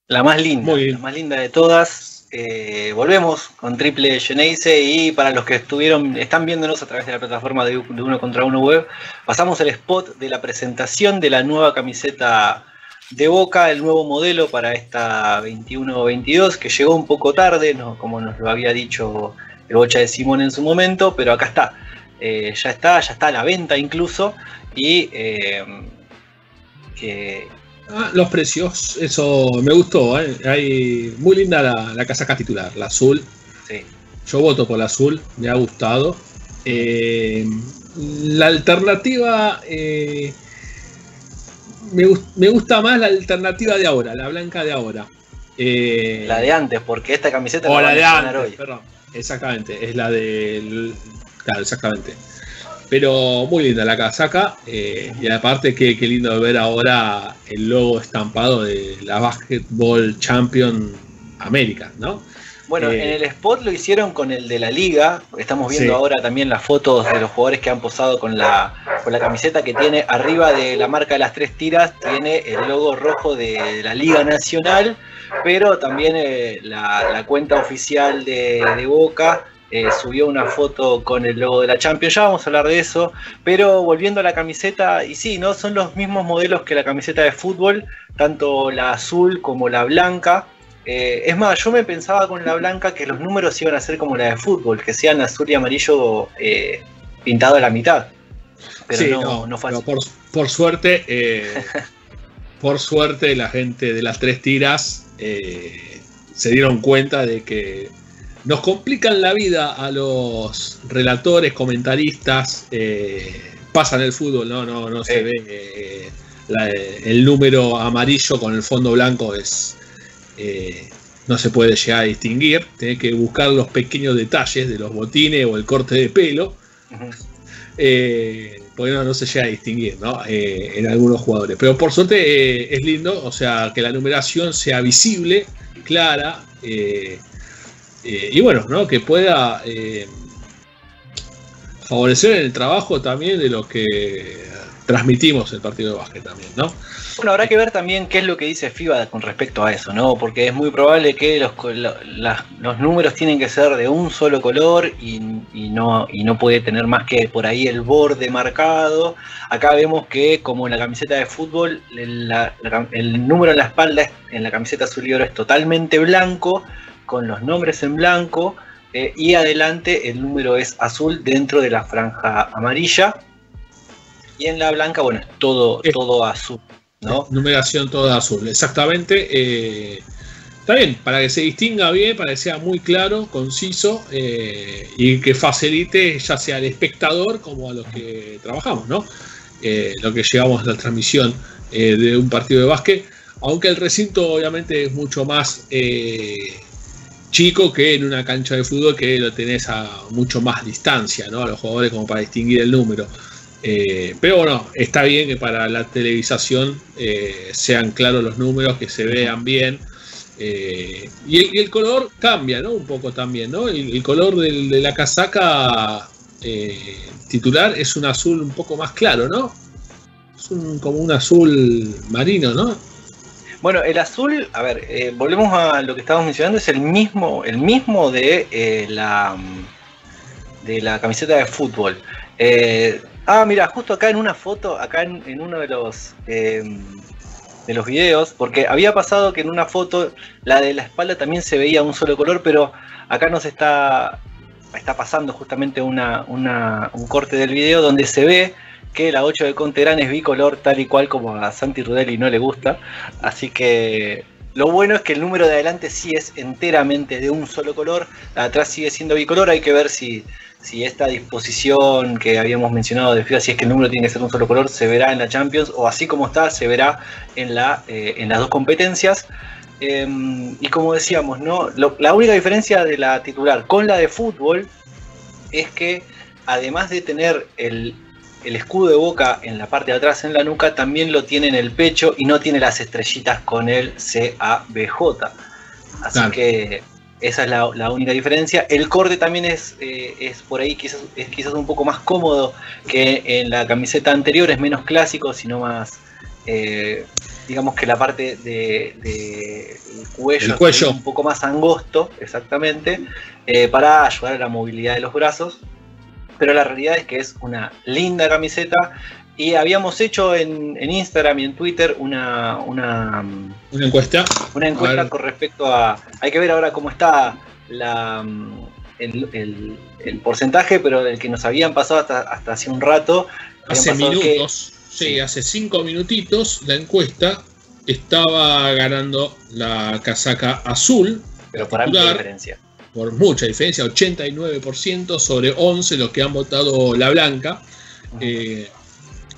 La más linda, la más linda de todas. Eh, volvemos con Triple Geneise y para los que estuvieron, están viéndonos a través de la plataforma de, de Uno contra Uno Web, pasamos el spot de la presentación de la nueva camiseta de Boca, el nuevo modelo para esta 21-22, que llegó un poco tarde, no, como nos lo había dicho el Bocha de Simón en su momento, pero acá está. Eh, ya está, ya está a la venta incluso. Y eh, que, Ah, los precios, eso me gustó. ¿eh? Hay muy linda la, la casaca titular, la azul. Sí. Yo voto por la azul, me ha gustado. Eh, la alternativa, eh, me, me gusta más la alternativa de ahora, la blanca de ahora. Eh, la de antes, porque esta camiseta o la la de antes, hoy. perdón. Exactamente, es la del. Claro, exactamente. Pero muy linda la casaca. eh, y aparte, que qué lindo ver ahora el logo estampado de la Basketball Champion América, ¿no? Bueno, Eh, en el spot lo hicieron con el de la liga. Estamos viendo Sí. ahora también las fotos de los jugadores que han posado con la, con la camiseta que tiene arriba de la marca de las tres tiras, tiene el logo rojo de la Liga Nacional, pero también eh, la, la cuenta oficial de, de Boca eh, subió una foto con el logo de la Champions. Ya vamos a hablar de eso, pero volviendo a la camiseta, y sí, ¿no? Son los mismos modelos que la camiseta de fútbol, tanto la azul como la blanca. Eh, es más, yo me pensaba con la blanca que los números iban a ser como la de fútbol, que sean azul y amarillo eh, pintado a la mitad. Pero sí, no, no, no fue así. por, por suerte, *laughs* por suerte, la gente de las tres tiras se dieron cuenta de que nos complican la vida a los relatores, comentaristas. eh, pasa en el fútbol, no, no, no se ve eh, la- el número amarillo con el fondo blanco es eh, no se puede llegar a distinguir. Tenés que buscar los pequeños detalles de los botines o el corte de pelo. Eh, porque no, no se llega a distinguir ¿no? En algunos jugadores. Pero por suerte es lindo, o sea, que la numeración sea visible, clara, eh, eh, y bueno, ¿no? que pueda eh, favorecer el trabajo también de lo que transmitimos el partido de básquet también, ¿no? Bueno, habrá que ver también qué es lo que dice FIBA con respecto a eso, ¿no? Porque es muy probable que los, los números tienen que ser de un solo color y, y no, y no puede tener más que por ahí el borde marcado. Acá vemos que, como en la camiseta de fútbol, el, el número en la espalda es- en la camiseta azul y oro es totalmente blanco, con los nombres en blanco, eh, y adelante el número es azul dentro de la franja amarilla. Y en la blanca, bueno, es todo, todo azul. ¿no? Numeración toda azul, exactamente. eh, está bien, para que se distinga bien, para que sea muy claro, conciso eh, y que facilite ya sea al espectador como a los que trabajamos, ¿no? Lo que llevamos a la transmisión de un partido de básquet, aunque el recinto obviamente es mucho más eh, chico que en una cancha de fútbol que lo tenés a mucho más distancia, ¿no? A los jugadores como para distinguir el número. Eh, pero bueno, está bien que para la televisación eh, sean claros los números, que se vean bien. eh, y, el, y el color cambia, ¿no? Un poco también, ¿no? El, el color del- de la casaca eh, titular es un azul un poco más claro, ¿no? Es un- como un azul marino, ¿no? Bueno, el azul, a ver, eh, volvemos a lo que estábamos mencionando, es el mismo, el mismo de eh, la de la camiseta de fútbol. Eh, ah, mira, justo acá en una foto, acá en, en uno de los de los videos, porque había pasado que en una foto la de la espalda también se veía un solo color, pero acá nos está está pasando justamente una, una- un corte del video donde se ve que la 8 de Conterán es bicolor tal y cual como a Santi Rudelli no le gusta. Así que lo bueno es que el número de adelante sí es enteramente de un solo color, la atrás sigue siendo bicolor, hay que ver si, si esta disposición que habíamos mencionado de FIFA, si es que el número tiene que ser un solo color, se verá en la Champions o así como está, se verá en, la, eh, en las dos competencias. Eh, y como decíamos, ¿no? La única diferencia de la titular con la de fútbol es que además de tener el, el escudo de boca en la parte de atrás en la nuca, también lo tiene en el pecho y no tiene las estrellitas con el CABJ. Así Claro. que esa es la, la única diferencia. El corte también es, eh, es por ahí quizás, es quizás un poco más cómodo que en la camiseta anterior, es menos clásico, sino más, eh, digamos que la parte de, de- el cuello, El cuello. es un poco más angosto, exactamente, eh, para ayudar a la movilidad de los brazos. Pero la realidad es que es una linda camiseta. Y habíamos hecho en, en Instagram y en Twitter una, una, Una encuesta. una encuesta con respecto a. Hay que ver ahora cómo está la, mm, el, el- el porcentaje, pero el que nos habían pasado hasta, hasta hace un rato. Hace que- minutos, sí, hace cinco minutitos, la encuesta estaba ganando la casaca azul. pero por amplia diferencia. Por mucha diferencia, 89% sobre 11 los que han votado la blanca. Eh,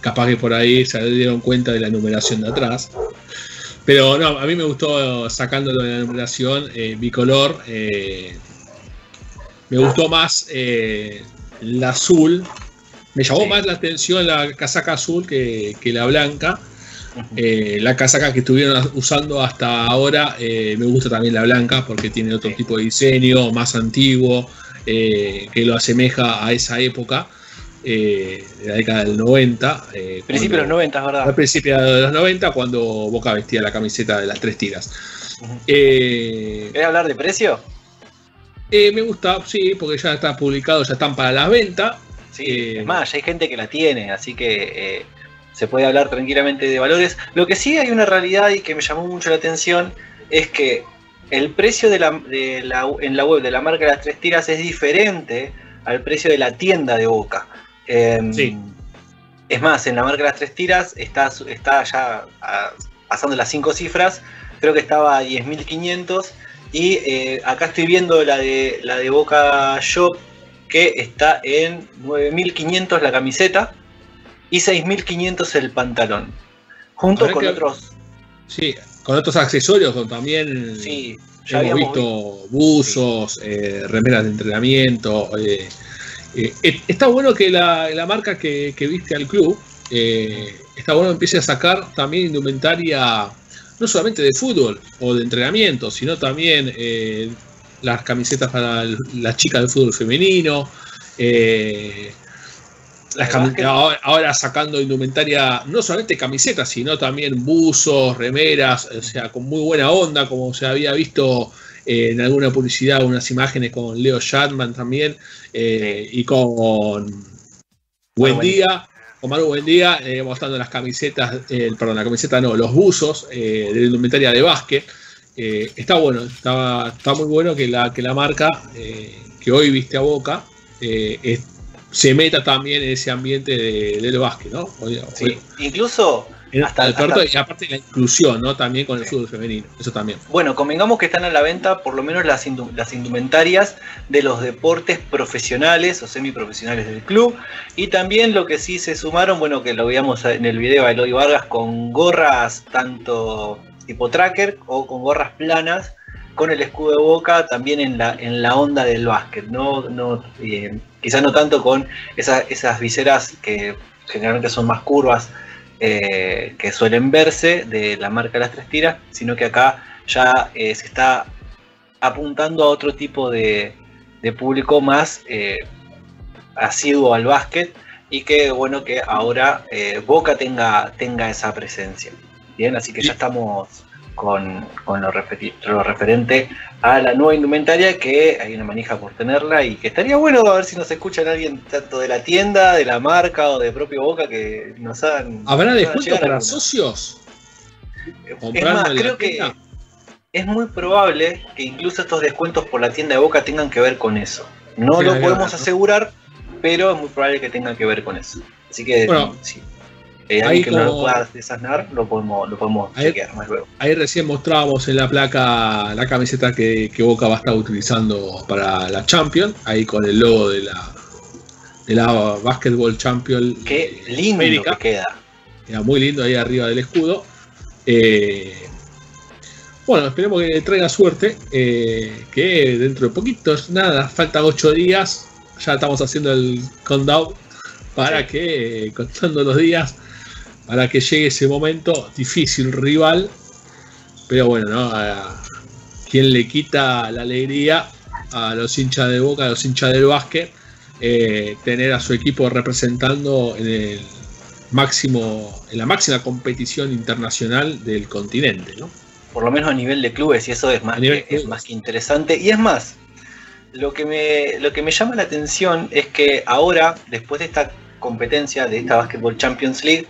capaz que por ahí se dieron cuenta de la numeración de atrás. Pero no, a mí me gustó sacándolo de la numeración eh, bicolor. eh, me gustó más eh, la azul. Me llamó Sí. más la atención la casaca azul que, que la blanca. Eh, la casaca que estuvieron usando hasta ahora, eh, me gusta también la blanca porque tiene otro tipo de diseño, más antiguo, eh, que lo asemeja a esa época, eh, de la década del 90. eh, Principio de los cuando- 90, es verdad. al principio de los 90, cuando Boca vestía la camiseta de las tres tiras. ¿Querés hablar de precio? me gusta, sí, porque ya está publicado, ya están para la venta. Sí, es más, ya hay gente que la tiene, así que se puede hablar tranquilamente de valores. Lo que sí hay una realidad y que me llamó mucho la atención es que el precio de la, de la- en la web de la marca de las tres tiras es diferente al precio de la tienda de Boca. Em, Sí. Es más, en la marca de las tres tiras está, está ya pasando las cinco cifras, creo que estaba a 10.500 y eh, acá estoy viendo la de, la de Boca Shop que está en 9.500 la camiseta y 6.500 el pantalón. Junto con que- otros, Sí, con otros accesorios, con también sí, ya hemos habíamos visto buzos, eh, remeras de entrenamiento. eh, eh, está bueno que la, la marca que, que viste al club, está bueno que empiece a sacar también indumentaria, no solamente de fútbol o de entrenamiento, sino también las camisetas para las chicas del fútbol femenino. eh, las ahora, ahora sacando indumentaria, no solamente camisetas, sino también buzos, remeras, o sea, con muy buena onda, como se había visto eh, en alguna publicidad, unas imágenes con Leo Shatman también, eh, y con Buen Día, con Maru Buen Día, eh, mostrando las camisetas, perdón, la camiseta no, los buzos de la indumentaria de básquet. Está bueno, está, está muy bueno que la, que la marca que hoy viste a Boca eh, es- se meta también en ese ambiente de- del básquet, ¿no? Sí, incluso en- hasta- hasta- y aparte la inclusión, ¿no? También con el fútbol femenino, eso también. Bueno, convengamos que están a la venta por lo menos las, las indumentarias de los deportes profesionales o semiprofesionales del club. Y también lo que sí se sumaron, bueno, que lo veíamos en el video de Eloy Vargas con gorras tanto tipo tracker o con gorras planas con el escudo de boca también en la, en la onda del básquet. No, no, eh, quizás no tanto con esa- esas viseras que generalmente son más curvas eh, que suelen verse de la marca Las Tres Tiras, sino que acá ya eh, se está apuntando a otro tipo de, de público más eh, asiduo al básquet y que bueno que ahora eh, Boca tenga, tenga esa presencia. Bien, así que ya estamos con, con lo, lo referente a la nueva indumentaria que hay una manija por tenerla y que estaría bueno a ver si nos escuchan alguien tanto de la tienda, de la marca o de propio Boca que nos hagan... ¿Habrá descuento para socios? Es más, creo que es muy probable que incluso estos descuentos por la tienda de Boca tengan que ver con eso. No Sí, lo podemos verdad, ¿no? asegurar, pero es muy probable que tenga que ver con eso. Así que Bueno, si hay ahí que no lo pueda desasnar, lo podemos, lo podemos Ahí- chequear más luego. Ahí recién mostrábamos en la placa la camiseta que, que Boca va a estar utilizando para la Champions, ahí con el logo de la de la Basketball Champion. Qué lindo América. que queda. Muy lindo ahí arriba del escudo. Eh, bueno, esperemos que traiga suerte. eh, que dentro de poquitos, nada, faltan ocho días. Ya estamos haciendo el countdown para que, eh, contando los días, para que llegue ese momento. Difícil rival, pero bueno, ¿no? Quien le quita la alegría a los hinchas de boca, a los hinchas del básquet, eh, tener a su equipo representando en el máximo, en la máxima competición internacional del continente, ¿no? Por lo menos a nivel de clubes, y eso es más, A nivel que, es más que interesante. Y es más, lo que, me, lo que me llama la atención es que ahora, después de esta competencia, de esta Basketball Champions League,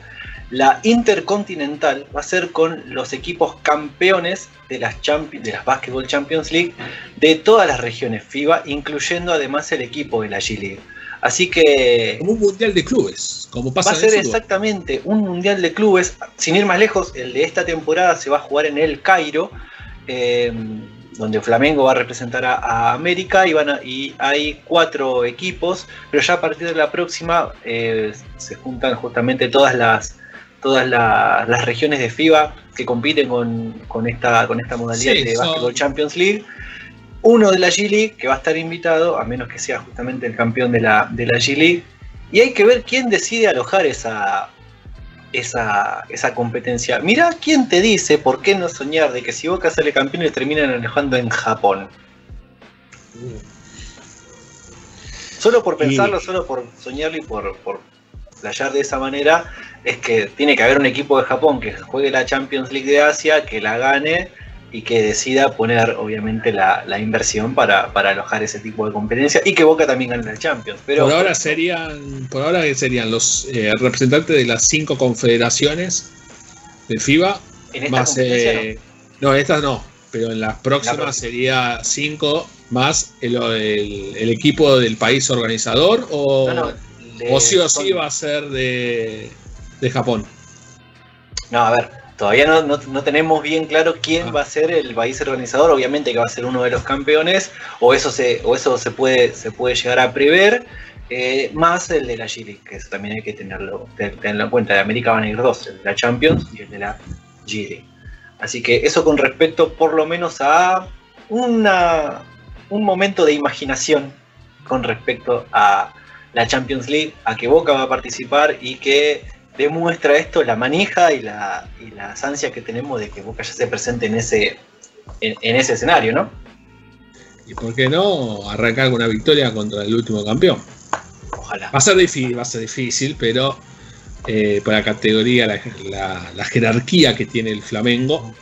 la Intercontinental va a ser con los equipos campeones de las, Champi- de las Basketball Champions League de todas las regiones FIBA, incluyendo además el equipo de la G-League. Así que Como un mundial de clubes, como pasa va a ser exactamente un mundial de clubes. Sin ir más lejos, el de esta temporada se va a jugar en el Cairo, eh, donde Flamengo va a representar a, a América y, van a- y hay cuatro equipos, pero ya a partir de la próxima eh, se juntan justamente todas las todas la- las regiones de FIBA que compiten con, con esta, con esta modalidad Sí, de son- Basketball Champions League. Uno de la G-League que va a estar invitado, a menos que sea justamente el campeón de la, de la G-League. Y hay que ver quién decide alojar esa, esa, esa competencia. Mirá quién te dice por qué no soñar de que si Boca sale campeón y terminan alojando en Japón. Solo por pensarlo, solo por soñarlo y por, por de esa manera, es que tiene que haber un equipo de Japón que juegue la Champions League de Asia, que la gane y que decida poner obviamente la, la inversión para, para alojar ese tipo de competencia y que Boca también gane la Champions. Pero por ahora serían, por ahora serían los eh, representantes de las cinco confederaciones de FIBA. en esta Más, eh, no. estas no, pero en las próximas próxima. sería cinco más el, el- el equipo del país organizador o, No, no, de- o sí o sí va a ser de, de Japón. No, a ver, todavía no, no- no tenemos bien claro quién Ah. va a ser el país organizador. Obviamente que va a ser uno de los campeones, o eso se, o eso se puede, se puede llegar a prever. eh, más el de la G-League, que eso también hay que tenerlo, te- tenerlo en cuenta. De América van a ir dos, el de la Champions y el de la G-League. Así que eso con respecto por lo menos a una, un momento de imaginación con respecto a la Champions League, a que Boca va a participar y que demuestra esto la manija y, la, y las ansias que tenemos de que Boca ya se presente en ese, en, en ese escenario, ¿no? Y por qué no arrancar con una victoria contra el último campeón. Ojalá. Va a ser difícil, va a ser difícil, pero eh, por la categoría, la, la- la jerarquía que tiene el Flamengo,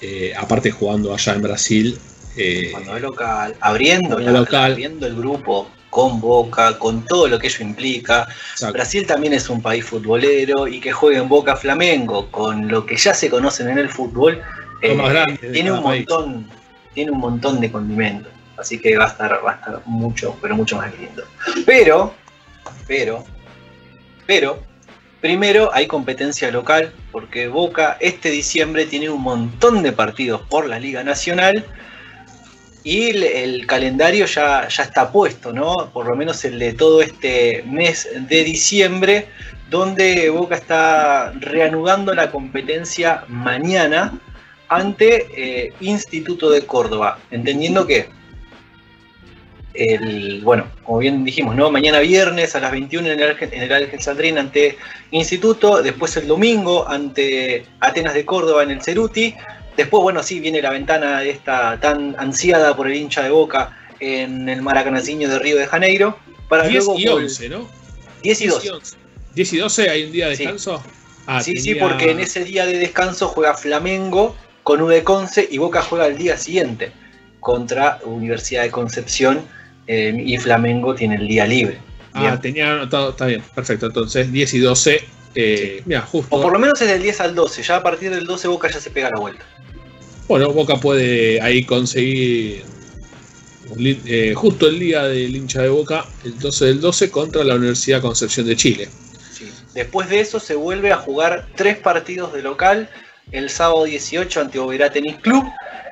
eh, aparte jugando allá en Brasil, eh, Cuando es local, abriendo, la- local. abriendo el grupo con Boca, con todo lo que ello implica. exacto. Brasil también es un país futbolero y que juegue en Boca Flamengo con lo que ya se conocen en el fútbol, eh, más grande de tiene un país. montón, tiene un montón de condimentos. Así que va a estar, va a estar mucho, pero mucho más lindo. Pero, pero, pero, primero hay competencia local, porque Boca este diciembre tiene un montón de partidos por la Liga Nacional. Y el, calendario ya, ya está puesto, ¿no? Por lo menos el de todo este mes de diciembre, donde Boca está reanudando la competencia mañana ante eh, Instituto de Córdoba, entendiendo que el, bueno, como bien dijimos, ¿no? Mañana viernes a las 21 en el, en el ante Instituto, después el domingo ante Atenas de Córdoba en el Ceruti, después, bueno, sí, viene la ventana esta tan ansiada por el hincha de Boca en el Maracanacinho de Río de Janeiro, para 10 luego y vol- 11, ¿no? 10 y 12. 11. 10 y 12 hay un día de Sí. descanso. Ah, sí, sí, porque en ese día de descanso juega Flamengo con U de Conce y Boca juega el día siguiente contra Universidad de Concepción eh, y Flamengo tiene el día libre. Ah, Bien. tenía anotado, está bien, perfecto. Entonces 10 y 12, eh, mira, justo. O por lo menos es del 10 al 12, ya a partir del 12 Boca ya se pega la vuelta. Bueno, Boca puede ahí conseguir eh, justo el día del hincha de Boca, el 12 del 12, contra la Universidad Concepción de Chile. Después de eso se vuelve a jugar tres partidos de local, el sábado 18 ante Oberá Tenis Club,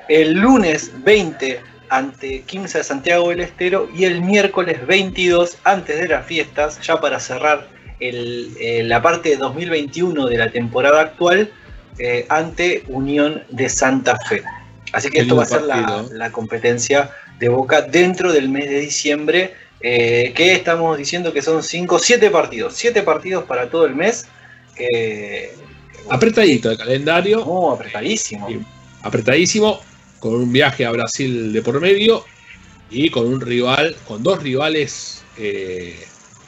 el lunes 20 ante Quimsa de Santiago del Estero y el miércoles 22 antes de las fiestas, ya para cerrar eh, la parte de 2021 de la temporada actual, eh, ante Unión de Santa Fe. Así que esto va a ser la, competencia de Boca dentro del mes de diciembre, eh, que estamos diciendo que son 5, 7 partidos, 7 partidos para todo el mes. apretadito el calendario. Oh, apretadísimo. Apretadísimo, con un viaje a Brasil de por medio y con un rival, con dos rivales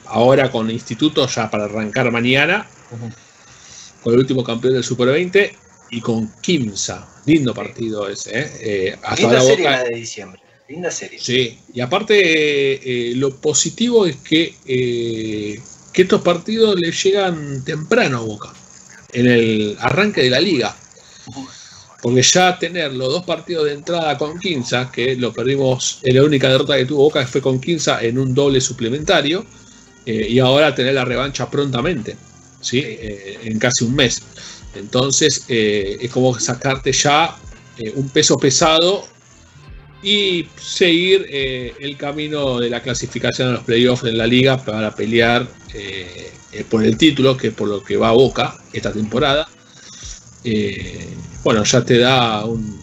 ahora con Instituto ya para arrancar mañana, con el último campeón del Super 20 y con Kimsa. Lindo partido ese, ¿eh? eh Linda serie la de diciembre. Linda serie. Sí, y aparte eh, lo positivo es que, eh, que estos partidos le llegan temprano a Boca, en el arranque de la liga. Porque ya tener los dos partidos de entrada con Quinza, que lo perdimos, la única derrota que tuvo Boca fue con Quinza en un doble suplementario, eh, y ahora tener la revancha prontamente, ¿sí? Eh, en casi un mes. Entonces eh, es como sacarte ya un peso pesado y seguir el camino de la clasificación a los playoffs en la liga para pelear por el título, que es por lo que va a Boca esta temporada. bueno, ya te da un,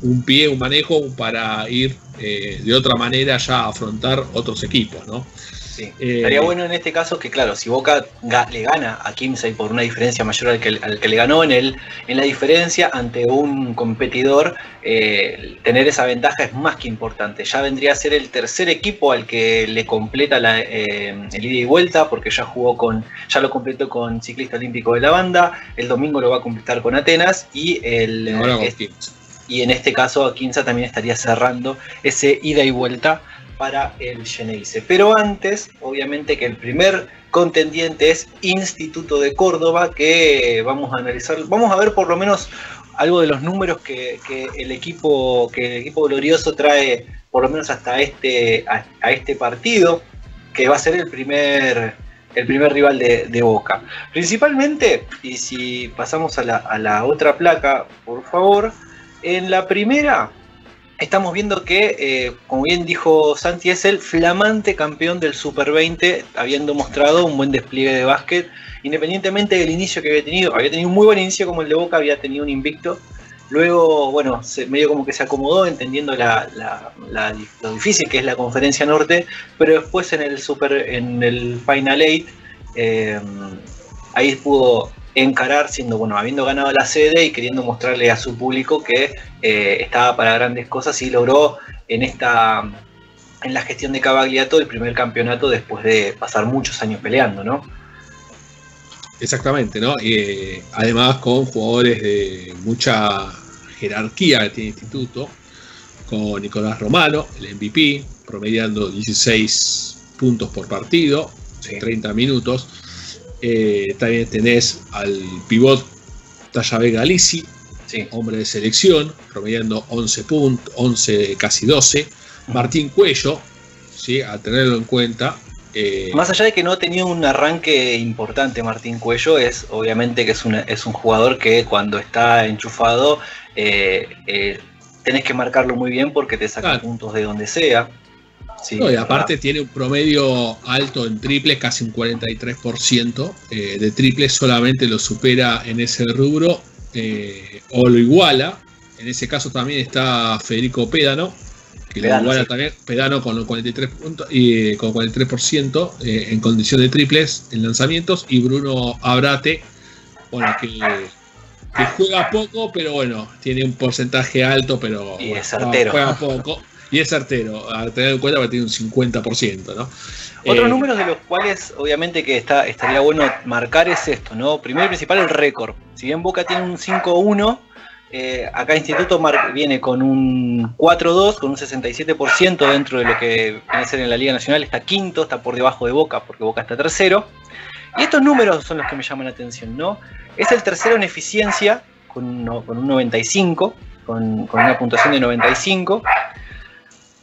un pie, un manejo para ir de otra manera ya a afrontar otros equipos, ¿no? Sí. Eh, Estaría bueno en este caso que, claro, si Boca le gana a Kimsey por una diferencia mayor al que, le ganó en, el, en la diferencia ante un competidor, eh, tener esa ventaja es más que importante. Ya vendría a ser el tercer equipo al que le completa la, eh, el ida y vuelta, porque ya jugó con, ya lo completó con Ciclista Olímpico de la Banda, el domingo lo va a completar con Atenas y el. y en este caso Quinza también estaría cerrando ese ida y vuelta para el Geneise. Pero antes, obviamente que el primer contendiente es Instituto de Córdoba, que vamos a analizar, vamos a ver por lo menos algo de los números que, el equipo que el equipo glorioso trae por lo menos hasta este a, este partido que va a ser el primer el primer rival de, Boca principalmente y si pasamos a la, a la otra placa por favor en la primera estamos viendo que, eh, como bien dijo Santi, es el flamante campeón del Super 20, habiendo mostrado un buen despliegue de básquet, independientemente del inicio que había tenido. Había tenido un muy buen inicio como el de Boca, había tenido un invicto. Luego, bueno, medio como que se acomodó, entendiendo lo difícil que es la conferencia norte, pero después en el Super, en el Final 8, eh, ahí pudo encarar, siendo bueno, habiendo ganado la sede y queriendo mostrarle a su público que eh, estaba para grandes cosas y logró en esta en la gestión de Cavagliato el primer campeonato después de pasar muchos años peleando, ¿no? Exactamente, ¿no? Y eh, además con jugadores de mucha jerarquía que tiene el instituto, con Nicolás Romano, el MVP, promediando 16 puntos por partido, en 30 minutos eh, también tenés al pivot Tallavé Galici, hombre de selección, promediando 11 puntos, 11, casi 12. Martín Cuello, ¿sí? a tenerlo en cuenta. Eh, Más allá de que no ha tenido un arranque importante Martín Cuello, es obviamente que es, es un jugador que cuando está enchufado eh, tenés que marcarlo muy bien porque te saca puntos de donde sea y aparte tiene un promedio alto en triples, casi un 43% eh, de triples, solamente lo supera en ese rubro eh, o lo iguala. En ese caso también está Federico Pédano, que lo iguala también, Pedano con 43 puntos y con 43% eh, en condición de triples en lanzamientos, y Bruno Abrate, bueno, que, juega poco, pero bueno, tiene un porcentaje alto, pero juega poco y es certero, a tener en cuenta que tiene un 50%, ¿no? Otros eh, números de los cuales obviamente que está, estaría bueno marcar es esto, ¿no? Primero y principal el récord. Si bien Boca tiene un 5-1, eh, acá Instituto viene con un 4-2, con un 67% dentro de lo que viene a ser en la Liga Nacional, está quinto, está por debajo de Boca, porque Boca está tercero. Y estos números son los que me llaman la atención, ¿no? Es el tercero en eficiencia, con, un 95, con, con una puntuación de 95.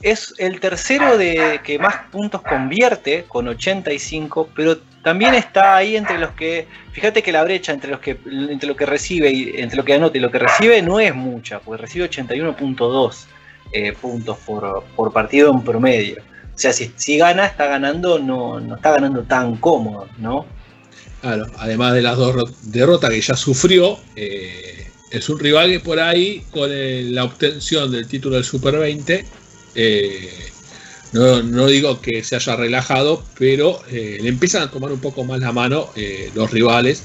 Es el tercero de que más puntos convierte con 85, pero también está ahí entre los que, fíjate que la brecha entre los que entre lo que recibe y entre lo que anota y lo que recibe no es mucha, porque recibe 81.2 eh, puntos por, por, partido en promedio. O sea, si, si gana, está ganando, no, no está ganando tan cómodo, ¿no? Claro, además de las dos derrotas que ya sufrió, eh, es un rival que por ahí, con la obtención del título del Super 20, eh, no, no, digo que se haya relajado, pero eh, le empiezan a tomar un poco más la mano eh, los rivales.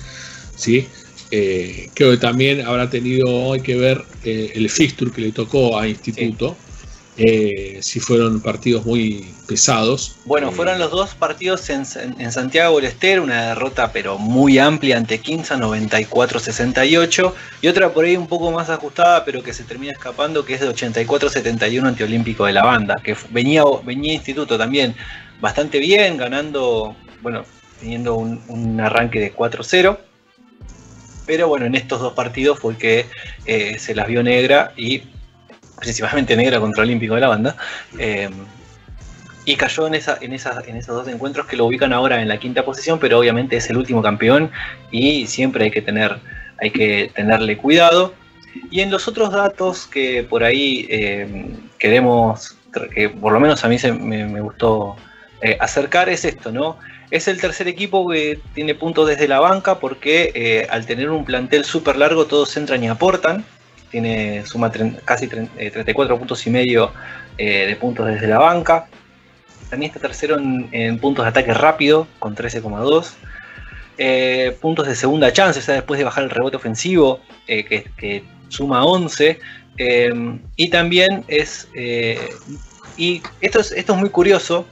¿sí? Creo que también habrá tenido hay que ver el fixture que le tocó a Instituto. Eh, si fueron partidos muy pesados. Bueno, fueron los dos partidos en, en, Santiago del Estero, una derrota pero muy amplia ante Quinza, 94-68, y otra por ahí un poco más ajustada, pero que se termina escapando, que es de 84-71 ante Olímpico de la Banda, que venía, venía Instituto también bastante bien, ganando, bueno, teniendo un, un arranque de 4-0. Pero bueno, en estos dos partidos fue que eh, se las vio negra y principalmente negra contra Olímpico de la banda. Eh, y cayó en, en, esos dos encuentros que lo ubican ahora en la quinta posición, pero obviamente es el último campeón y siempre hay que, tener, hay que tenerle cuidado. Y en los otros datos que por ahí eh, queremos, que por lo menos a mí se, me, gustó eh, acercar, es esto, ¿no? Es el tercer equipo que tiene puntos desde la banca porque al tener un plantel súper largo todos entran y aportan tiene suma casi 34 puntos y medio eh, de puntos desde la banca. También está tercero en, puntos de ataque rápido con 13,2. Eh, puntos de segunda chance, o sea, después de bajar el rebote ofensivo, eh, que, suma 11. Eh, y también es. y esto es, esto es muy curioso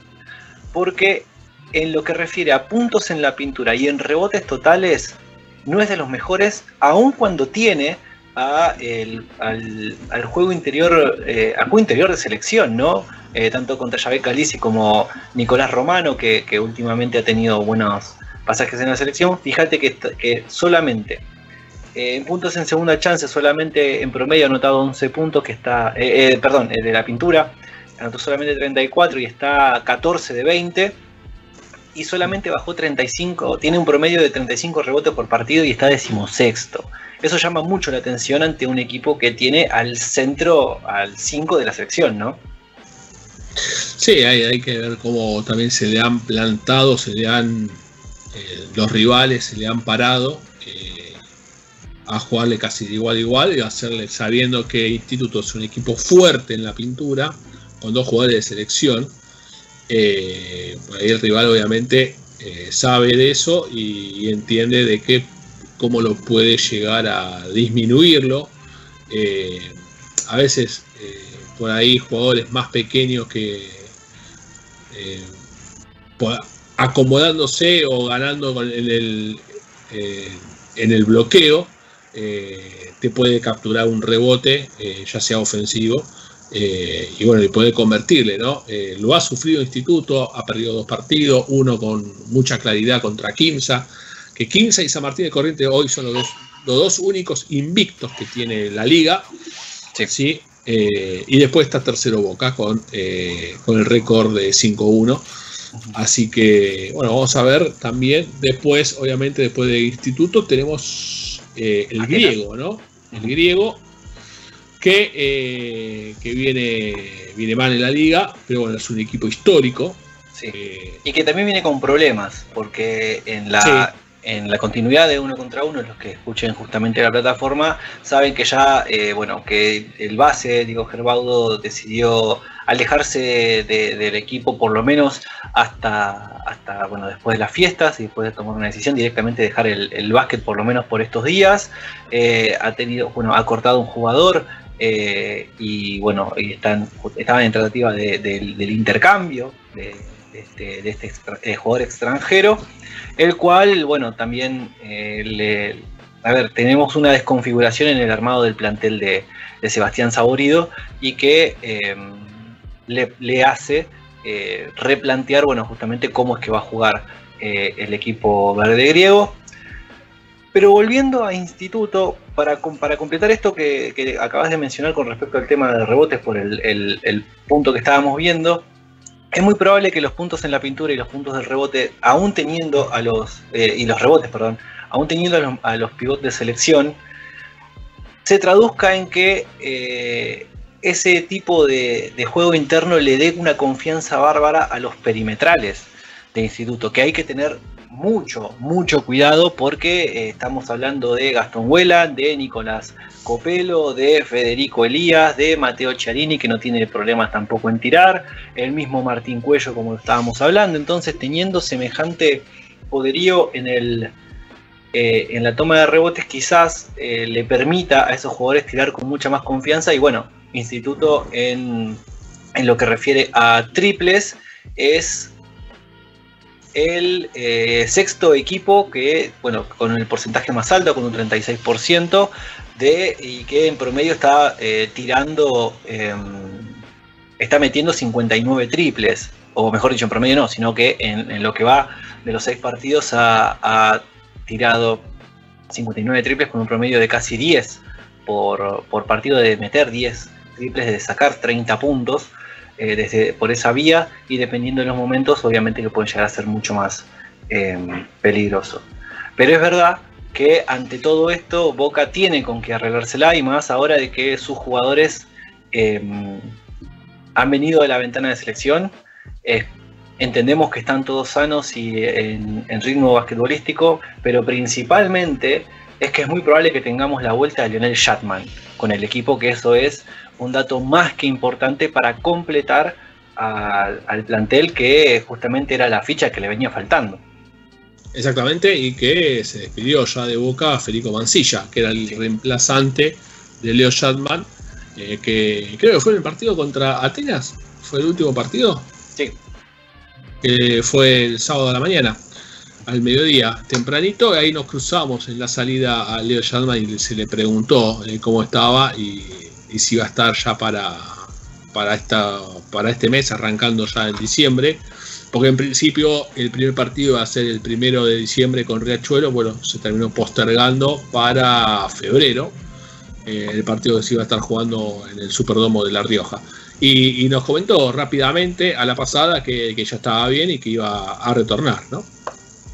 porque en lo que refiere a puntos en la pintura y en rebotes totales, no es de los mejores, aun cuando tiene al, juego interior, eh, al juego interior de selección, ¿no? Eh, tanto contra Javier Calisi como Nicolás Romano, que, últimamente ha tenido buenos pasajes en la selección. Fíjate que, que solamente eh, en puntos en segunda chance, solamente en promedio ha anotado 11 puntos, que está, perdón, de la pintura, anotó solamente 34 y está 14 de 20. Y solamente bajó 35, tiene un promedio de 35 rebotes por partido y está decimosexto. Eso llama mucho la atención ante un equipo que tiene al centro, al 5 de la sección, ¿no? Sí, hay, que ver cómo también se le han plantado, se le han. Eh, los rivales se le han parado eh, a jugarle casi de igual a igual y hacerle sabiendo que Instituto es un equipo fuerte en la pintura, con dos jugadores de selección. Eh, ahí el rival obviamente sabe de eso y, y entiende de que cómo lo puede llegar a disminuirlo. Eh, a veces eh, por ahí jugadores más pequeños que eh, acomodándose o ganando en el, en el bloqueo te puede capturar un rebote, ya sea ofensivo. y bueno, y puede convertirle, ¿no? lo ha sufrido Instituto, ha perdido dos partidos, uno con mucha claridad contra Kimsa, que Quinza y San Martín de Corrientes hoy son los dos, los dos únicos invictos que tiene la liga. Sí. ¿sí? Eh, y después está tercero Boca con, eh, con el récord de 5-1. Así que, bueno, vamos a ver también. Después, obviamente, después de Instituto, tenemos eh, el griego, ¿no? El griego que, que viene, viene mal en la liga, pero bueno, es un equipo histórico. Sí. y que también viene con problemas, porque en la, sí en la continuidad de uno contra uno, los que escuchen justamente la plataforma, saben que ya, eh, bueno, que el base, Diego Gerbaudo, decidió alejarse de, del equipo por lo menos hasta, hasta, bueno, después de las fiestas y después de tomar una decisión directamente dejar el, básquet por lo menos por estos días. Eh, ha tenido, bueno, ha cortado un jugador, eh, y bueno, están, estaban en tratativa de, de, del intercambio de, este, de este extra, eh, jugador extranjero, el cual, bueno, también eh, le, a ver, tenemos una desconfiguración en el armado del plantel de, Sebastián Saborido y que eh, le, hace eh, replantear, bueno, justamente cómo es que va a jugar el equipo verde griego. Pero volviendo a instituto, para, para completar esto que, acabas de mencionar con respecto al tema de rebotes por el, punto que estábamos viendo, es muy probable que los puntos en la pintura y los puntos del rebote, aún teniendo a los, eh, y los rebotes, perdón, aún teniendo a los, pivotes de selección, se traduzca en que eh, ese tipo de, de, juego interno le dé una confianza bárbara a los perimetrales de instituto, que hay que tener mucho, mucho cuidado porque eh, estamos hablando de Gastón Huela, de Nicolás Copelo, de Federico Elías, de Mateo Chiarini, que no tiene problemas tampoco en tirar, el mismo Martín Cuello, como estábamos hablando. Entonces, teniendo semejante poderío en, el, eh, en la toma de rebotes, quizás eh, le permita a esos jugadores tirar con mucha más confianza. Y bueno, Instituto en, en lo que refiere a triples es el eh, sexto equipo que, bueno, con el porcentaje más alto, con un 36%, de, y que en promedio está eh, tirando, em, está metiendo 59 triples, o mejor dicho, en promedio no, sino que en, lo que va de los seis partidos ha, tirado 59 triples con un promedio de casi 10 por, por partido de meter 10 triples, de sacar 30 puntos. Eh, desde, por esa vía y dependiendo de los momentos obviamente que pueden llegar a ser mucho más em, peligroso. Pero es verdad que ante todo esto Boca tiene con que arreglársela y más ahora de que sus jugadores em, han venido de la ventana de selección. entendemos que están todos sanos y en, en, ritmo basquetbolístico, pero principalmente es que es muy probable que tengamos la vuelta de Lionel Shatman con el equipo, que eso es un dato más que importante para completar al plantel que justamente era la ficha que le venía faltando. Exactamente, y que se despidió ya de Boca Federico Mancilla, que era el reemplazante de Leo Shatman, eh, que creo que fue en el partido contra Atenas, fue el último partido. Sí. Que fue el sábado de la mañana, al mediodía, tempranito, y ahí nos cruzamos en la salida a Leo Shatman y se le preguntó eh, cómo estaba y y si va a estar ya para, para, esta, para este mes, arrancando ya en diciembre. Porque en principio el primer partido va a ser el primero de diciembre con Riachuelo, bueno, se terminó postergando para febrero, eh, el partido que se iba a estar jugando en el Superdomo de La Rioja. Y, nos comentó rápidamente a la pasada que, que, ya estaba bien y que iba a retornar, ¿no?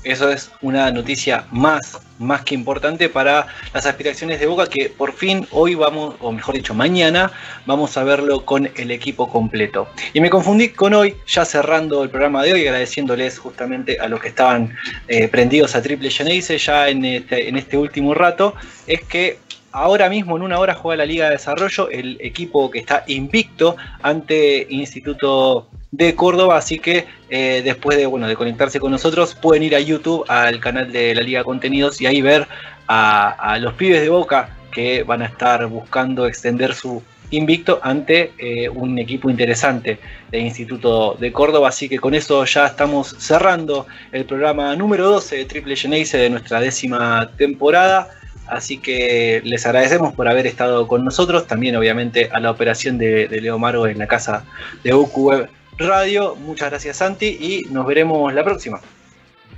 Eso es una noticia más, más que importante para las aspiraciones de Boca, que por fin hoy vamos, o mejor dicho, mañana vamos a verlo con el equipo completo. Y me confundí con hoy, ya cerrando el programa de hoy, agradeciéndoles justamente a los que estaban eh, prendidos a Triple Geneise ya este, en este último rato, es que Ahora mismo, en una hora, juega la Liga de Desarrollo, el equipo que está invicto ante Instituto de Córdoba, así que eh, después de, bueno, de conectarse con nosotros pueden ir a YouTube, al canal de la Liga Contenidos y ahí ver a, los pibes de Boca que van a estar buscando extender su invicto ante eh, un equipo interesante de Instituto de Córdoba. Así que con eso ya estamos cerrando el programa número 12 de Triple Geneise de nuestra décima temporada. Así que les agradecemos por haber estado con nosotros. También, obviamente, a la operación de, Leo Maro en la casa de UQ Radio. Muchas gracias, Santi, y nos veremos la próxima.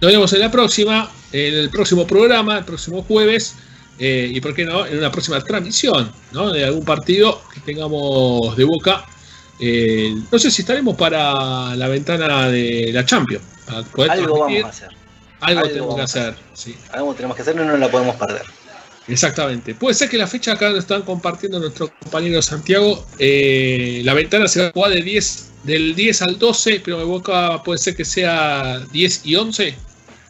Nos vemos en la próxima, en el próximo programa, el próximo jueves, eh, y por qué no, en una próxima transmisión ¿no? de algún partido que tengamos de boca. Eh, no sé si estaremos para la ventana de la Champions. Algo vamos a hacer. Algo, tenemos que hacer. Algo tenemos que hacer, no nos la podemos perder. Exactamente. Puede ser que la fecha acá lo están compartiendo nuestro compañero Santiago. Eh, la ventana se va a jugar de 10, del 10 al 12, pero me boca puede ser que sea 10 y 11.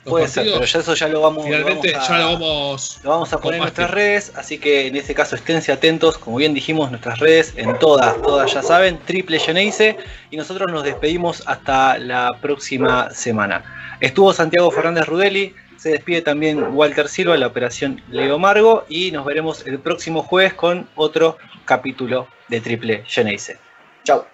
Puede ser, pero ya eso ya lo vamos, Finalmente, a, ya lo vamos, lo vamos a poner en nuestras redes, así que en este caso esténse atentos, como bien dijimos, nuestras redes en todas, todas ya saben, Triple Geneise, y nosotros nos despedimos hasta la próxima semana. Estuvo Santiago Fernández Rudeli, se despide también Walter Silva, la operación Leo Margo, y nos veremos el próximo jueves con otro capítulo de Triple Geneise. Chao.